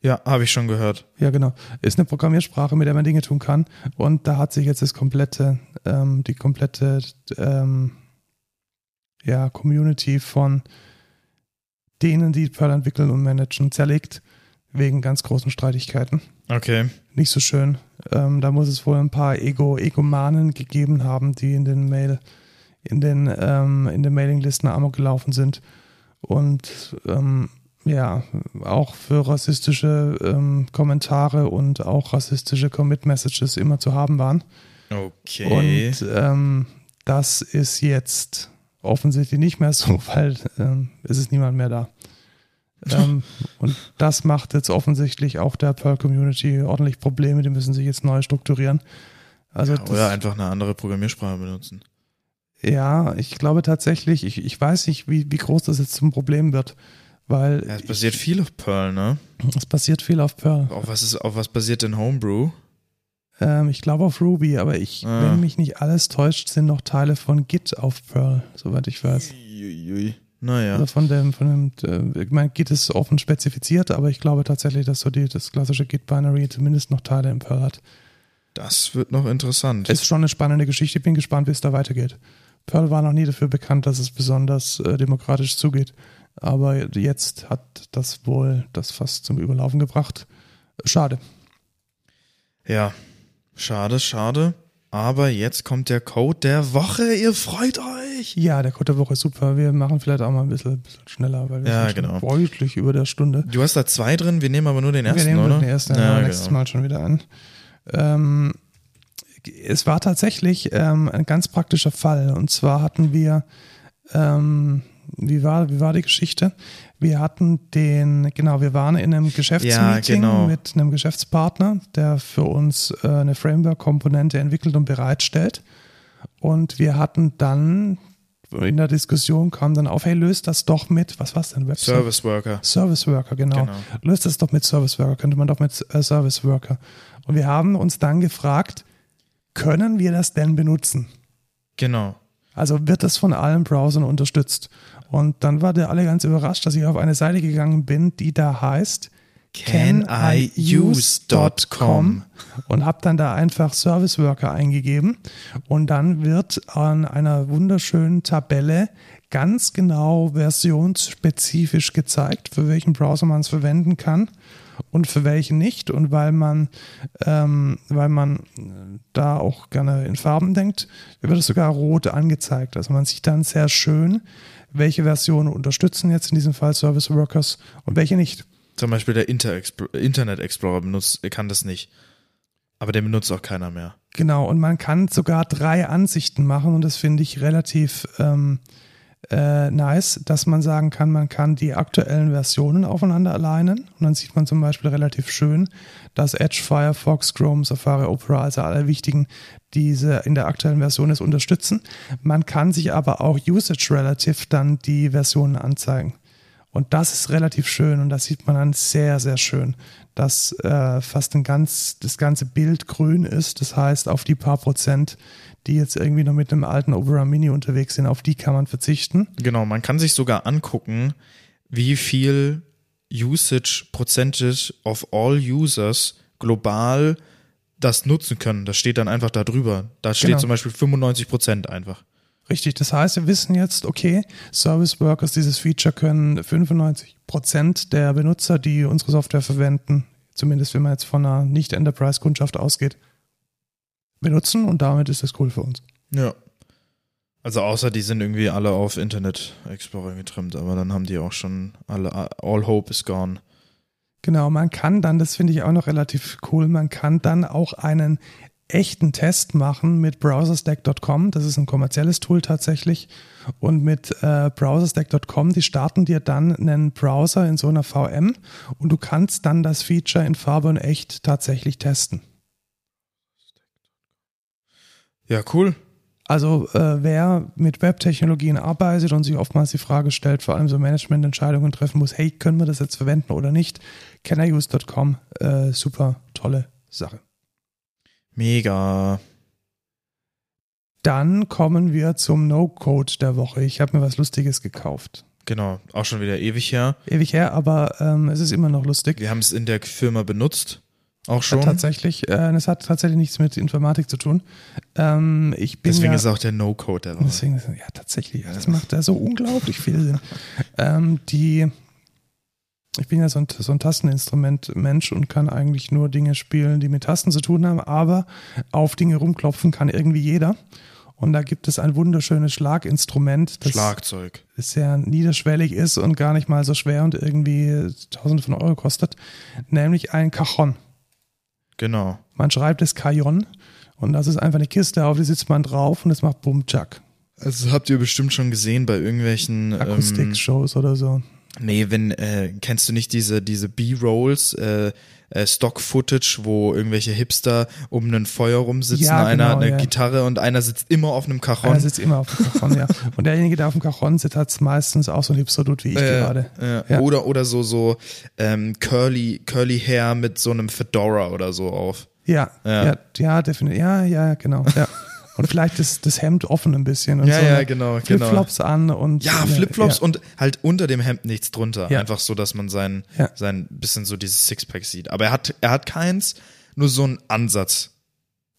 ja, habe ich schon gehört. Ja, genau. Ist eine Programmiersprache, mit der man Dinge tun kann. Und da hat sich jetzt das komplette, ähm, die komplette ähm, ja, Community von denen, die Perl entwickeln und managen, zerlegt, wegen ganz großen Streitigkeiten. Okay. Nicht so schön. Ähm, da muss es wohl ein paar Ego, Egomanen gegeben haben, die in den Mail, in den, ähm, in den Mailinglisten amok gelaufen sind. Und ähm, ja, auch für rassistische ähm, Kommentare und auch rassistische Commit-Messages immer zu haben waren. Okay. Und ähm, das ist jetzt offensichtlich nicht mehr so, [LAUGHS] weil ähm, es ist niemand mehr da. ähm, und das macht jetzt offensichtlich auch der Perl-Community ordentlich Probleme. Die müssen sich jetzt neu strukturieren. Also Oder das, einfach eine andere Programmiersprache benutzen. Ja, ich glaube tatsächlich, ich, ich weiß nicht, wie, wie groß das jetzt zum Problem wird, weil Ja, es basiert viel auf Perl, ne? es passiert viel auf Perl. Auf was, ist, auf was basiert denn Homebrew? Ähm, ich glaube auf Ruby, aber ich, Ah. wenn mich nicht alles täuscht, sind noch Teile von Git auf Perl, soweit ich weiß. Uiuiui. Naja. Oder von dem, von dem, äh, ich meine, Git ist offen spezifiziert, aber ich glaube tatsächlich, dass so die, das klassische Git-Binary zumindest noch Teile im Perl hat. Das wird noch interessant. Ist schon eine spannende Geschichte. Ich bin gespannt, wie es da weitergeht. Perl war noch nie dafür bekannt, dass es besonders äh, demokratisch zugeht. Aber jetzt hat das wohl das fast zum Überlaufen gebracht. Schade. ja. Schade, schade. Aber jetzt kommt der Code der Woche. Ihr freut euch. Ja, der Code der Woche ist super. Wir machen vielleicht auch mal ein bisschen, bisschen schneller, weil wir Ja, sind genau. deutlich über der Stunde. Du hast da zwei drin. Wir nehmen aber nur den ersten, wir nehmen oder? den ersten ja, ja, nächstes genau. Mal schon wieder an. Ähm, es war tatsächlich ähm, ein ganz praktischer Fall. Und zwar hatten wir, ähm, wie, war, wie war die Geschichte? Wir hatten den, genau, wir waren in einem Geschäftsmeeting Ja, genau. mit einem Geschäftspartner, der für uns äh, eine Framework-Komponente entwickelt und bereitstellt. Und wir hatten dann in der Diskussion kam dann auf, hey, löst das doch mit, was war's denn? Webservice? Service Worker. Service Worker, genau. Genau. Löst das doch mit Service Worker, könnte man doch mit äh, Service Worker. Und wir haben uns dann gefragt, können wir das denn benutzen? Genau. Also wird das von allen Browsern unterstützt? Und dann war der alle ganz überrascht, dass ich auf eine Seite gegangen bin, die da heißt caniuse.com und habe dann da einfach Service Worker eingegeben und dann wird an einer wunderschönen Tabelle ganz genau versionsspezifisch gezeigt, für welchen Browser man es verwenden kann und für welchen nicht. Und weil man, ähm, weil man da auch gerne in Farben denkt, wird es sogar rot angezeigt. Also man sieht dann sehr schön, welche Versionen unterstützen jetzt in diesem Fall Service Workers und welche nicht. Zum Beispiel der Inter Internet Explorer benutzt, kann das nicht. Aber den benutzt auch keiner mehr. Genau, und man kann sogar drei Ansichten machen und das finde ich relativ, ähm, äh, nice, dass man sagen kann, man kann die aktuellen Versionen aufeinander alignen und dann sieht man zum Beispiel relativ schön, dass Edge, Firefox, Chrome, Safari, Opera, also alle wichtigen, diese in der aktuellen Version es unterstützen. Man kann sich aber auch Usage Relative dann die Versionen anzeigen. Und das ist relativ schön und das sieht man dann sehr, sehr schön, dass äh, fast ein ganz, das ganze Bild grün ist. Das heißt, auf die paar Prozent, die jetzt irgendwie noch mit einem alten Opera Mini unterwegs sind, auf die kann man verzichten. Genau, man kann sich sogar angucken, wie viel Usage Percentage of all users global das nutzen können. Das steht dann einfach da drüber. Da steht Genau. zum Beispiel 95 Prozent einfach. Richtig, das heißt, wir wissen jetzt, okay, Service Workers, dieses Feature können 95 Prozent der Benutzer, die unsere Software verwenden, zumindest wenn man jetzt von einer Nicht-Enterprise-Kundschaft ausgeht, benutzen und damit ist das cool für uns. Ja. Also außer die sind irgendwie alle auf Internet Explorer getrimmt, aber dann haben die auch schon alle, all hope is gone. Genau, man kann dann, das finde ich auch noch relativ cool, man kann dann auch einen echten Test machen mit browserstack.com. Das ist ein kommerzielles Tool tatsächlich. Und mit äh, browserstack.com, die starten dir dann einen Browser in so einer VM und du kannst dann das Feature in Farbe und echt tatsächlich testen. Ja, cool. Also äh, wer mit Webtechnologien arbeitet und sich oftmals die Frage stellt, vor allem so Managemententscheidungen treffen muss, hey, können wir das jetzt verwenden oder nicht? Canneruse.com, äh, super tolle Sache. Mega. Dann kommen wir zum No-Code der Woche. Ich habe mir was Lustiges gekauft. Genau, auch schon wieder ewig her. Ewig her, aber ähm, es ist immer noch lustig. Wir haben es in der Firma benutzt. Auch Hat schon. tatsächlich, äh, es hat tatsächlich nichts mit Informatik zu tun. Ähm, ich bin Deswegen ja, ist auch der No-Code der Woche. Deswegen, ist- ja, tatsächlich. Das macht da so unglaublich viel Sinn. ähm, die, ich bin ja so ein, so ein Tasteninstrument-Mensch und kann eigentlich nur Dinge spielen, die mit Tasten zu tun haben, aber auf Dinge rumklopfen kann irgendwie jeder. Und da gibt es ein wunderschönes Schlaginstrument, das Schlagzeug. sehr niederschwellig ist und gar nicht mal so schwer und irgendwie tausende von Euro kostet, nämlich ein Cajon. Genau. Man schreibt es Cajon und das ist einfach eine Kiste, auf die sitzt man drauf und es macht Bum-Chuck. Also habt ihr bestimmt schon gesehen bei irgendwelchen ähm, Akustik-Shows oder so. Nee, wenn, äh, kennst du nicht diese, diese B-Rolls, äh, äh, Stock-Footage, wo irgendwelche Hipster um ein Feuer rumsitzen, Ja, einer genau, hat eine ja. Gitarre und einer sitzt immer auf einem Einer Cajon. sitzt immer auf dem Cajon, ja. [LAUGHS] Und derjenige, der auf dem Cajon sitzt, hat meistens auch so ein Hipster-Dude wie ich Äh, gerade. Ja. Oder, oder so, so ähm, curly, curly Hair mit so einem Fedora oder so auf. Ja, Ja. ja, ja, definitiv. Ja, ja, genau. Ja. [LAUGHS] Und vielleicht das, das Hemd offen ein bisschen und Ja, so ja, eine genau, genau. Flipflops an und Ja, Flipflops ja. und halt unter dem Hemd nichts drunter. Ja. Einfach so, dass man sein, Ja. sein bisschen so dieses Sixpack sieht. Aber er hat, er hat keins, nur so einen Ansatz.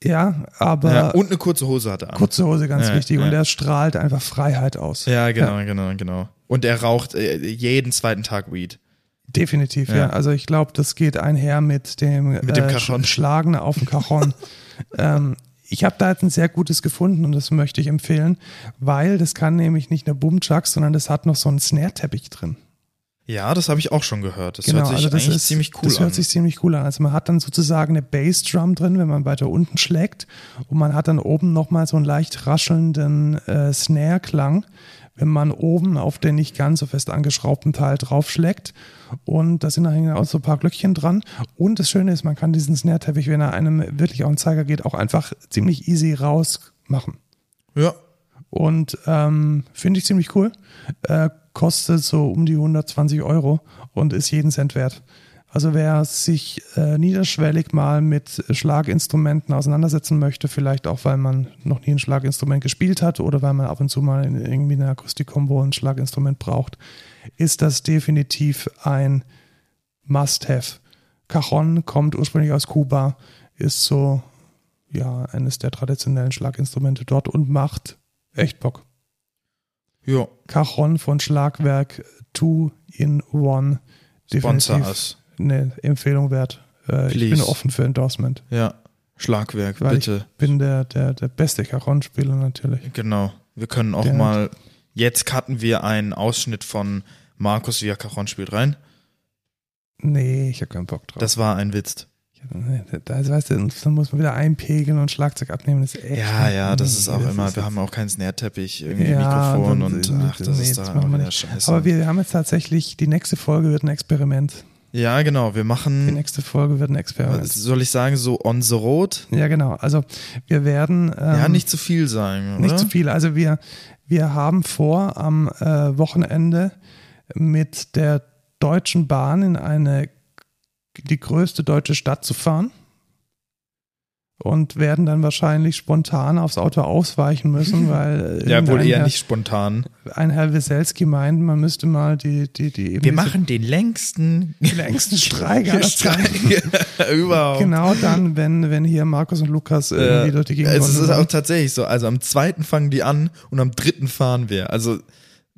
Ja, aber Ja, und eine kurze Hose hat er an. kurze Hose ganz Ja, wichtig und ja. der strahlt einfach Freiheit aus. Ja, genau, genau, genau. Und er raucht äh, jeden zweiten Tag Weed. Definitiv, ja. Also ich glaube, das geht einher mit dem, Mit dem äh. Schlagen auf dem Cajon. [LAUGHS] ähm, ich habe da jetzt ein sehr gutes gefunden und das möchte ich empfehlen, weil das kann nämlich nicht nur Boomchuck, sondern das hat noch so einen Snare-Teppich drin. Ja, das habe ich auch schon gehört. Das hört sich also das ist, ziemlich cool Das hört an. sich ziemlich cool an. Also man hat dann sozusagen eine Bassdrum drin, wenn man weiter unten schlägt und man hat dann oben nochmal so einen leicht raschelnden äh, Snare-Klang, wenn man oben auf den nicht ganz so fest angeschraubten Teil draufschlägt und da sind dann auch so ein paar Glöckchen dran und das Schöne ist, man kann diesen Snare-Teppich, wenn er einem wirklich auf den Zeiger geht, auch einfach ziemlich easy rausmachen. ja, Und ähm, finde ich ziemlich cool. Äh, kostet so um die 120 Euro und ist jeden Cent wert. Also wer sich äh, niederschwellig mal mit Schlaginstrumenten auseinandersetzen möchte, vielleicht auch, weil man noch nie ein Schlaginstrument gespielt hat oder weil man ab und zu mal in irgendwie eine Akustikkombo ein Schlaginstrument braucht, ist das definitiv ein Must-Have. Cajon kommt ursprünglich aus Kuba, ist so ja eines der traditionellen Schlaginstrumente dort und macht echt Bock. ja. Cajon von Schlagwerk 2 in 1 Sponsor definitiv us. Eine Empfehlung wert. Äh, ich bin offen für Endorsement, Ja. Schlagwerk, weil bitte. ich bin der, der, der beste Cajon-Spieler natürlich. Genau. Wir können auch Der- mal, jetzt cutten wir einen Ausschnitt von Markus, wie er Cajon spielt rein. Nee, ich habe keinen Bock drauf. Das war ein Witz. ich Da ist, weißt du, dann muss man wieder einpegeln und Schlagzeug abnehmen. Das ist echt Ja, ja, das ist auch das immer, ist wir haben auch keinen Snare-Teppich, irgendwie Ja, Mikrofon dann- und ach, das nee, ist das da auch wieder nicht. scheiße. Aber wir haben jetzt tatsächlich, die nächste Folge wird ein Experiment. Ja, genau, wir Die machen, nächste Folge wird ein Experiment. soll ich sagen, so on the road? Ja, genau. Also wir werden ähm, ja, nicht zu viel sagen, nicht oder? zu viel. Also wir, wir haben vor, am äh, Wochenende mit der Deutschen Bahn in eine die größte deutsche Stadt zu fahren und werden dann wahrscheinlich spontan aufs Auto ausweichen müssen, [LAUGHS] weil äh, Ja, wohl eher Herr- nicht spontan. ein Herr Weselski meint, man müsste mal die die die eben Wir machen den längsten [LAUGHS] den längsten Streik [LAUGHS] überhaupt. Genau dann, wenn wenn hier Markus und Lukas irgendwie durch die Gegend es ist wandern. auch tatsächlich so. Also am zweiten fangen die an und am dritten fahren wir. Also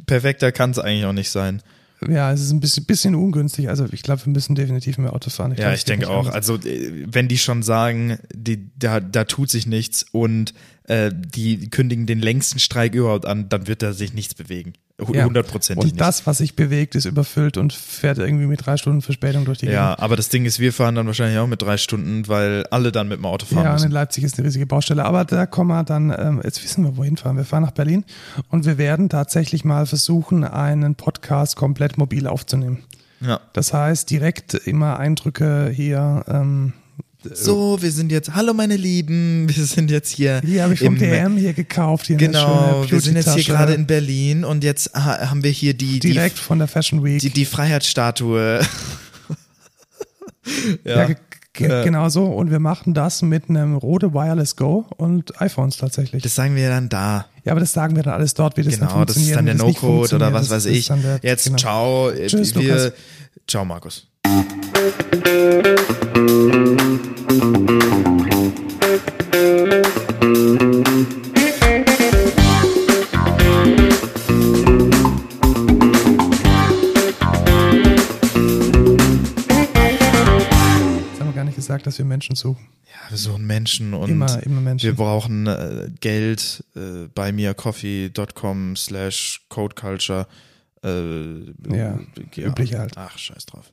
perfekter kann es eigentlich auch nicht sein. Ja, es ist ein bisschen, bisschen ungünstig. Also ich glaube, wir müssen definitiv mehr Auto fahren. Ja, glaub, ich es geht denke auch. anders. Also äh, wenn die schon sagen, die, da, da tut sich nichts und äh, die kündigen den längsten Streik überhaupt an, dann wird da sich nichts bewegen. Hu- Ja. Hundertprozentig Und das, was sich bewegt, ist überfüllt und fährt irgendwie mit drei Stunden Verspätung durch die ja, aber das Ding ist, wir fahren dann wahrscheinlich auch mit drei Stunden, weil alle dann mit dem Auto Gegend. fahren Ja, und in müssen. Leipzig ist eine riesige Baustelle. Aber da kommen wir dann, ähm, jetzt wissen wir, wohin fahren. Wir fahren nach Berlin und wir werden tatsächlich mal versuchen, einen Podcast komplett mobil aufzunehmen. Ja. Das heißt, direkt immer Eindrücke hier. Ähm, So, wir sind jetzt, hallo meine Lieben, [LAUGHS] wir sind jetzt hier. hier habe ich vom DM hier gekauft. Hier Genau, wir sind jetzt hier gerade in Berlin und jetzt ha haben wir hier die, die, Direkt von der Fashion Week. die, die Freiheitsstatue. [LAUGHS] Ja, Ja. genau so. Und wir machen das mit einem Rode Wireless Go und iPhones tatsächlich. Das sagen wir dann da. ja, aber das sagen wir dann alles dort, wie das dann Genau, das ist funktioniert. dann der No-Code oder funktioniert. was weiß ich. der- Jetzt genau. ciao. Tschüss, wir, Lukas. Ciao, Markus. Gesagt, dass wir Menschen suchen. Ja, wir suchen Menschen und Immer, immer Menschen. wir brauchen äh, Geld äh, bei mircoffee.com slash codeculture. Äh, Ja, üblich halt. Ach, scheiß drauf.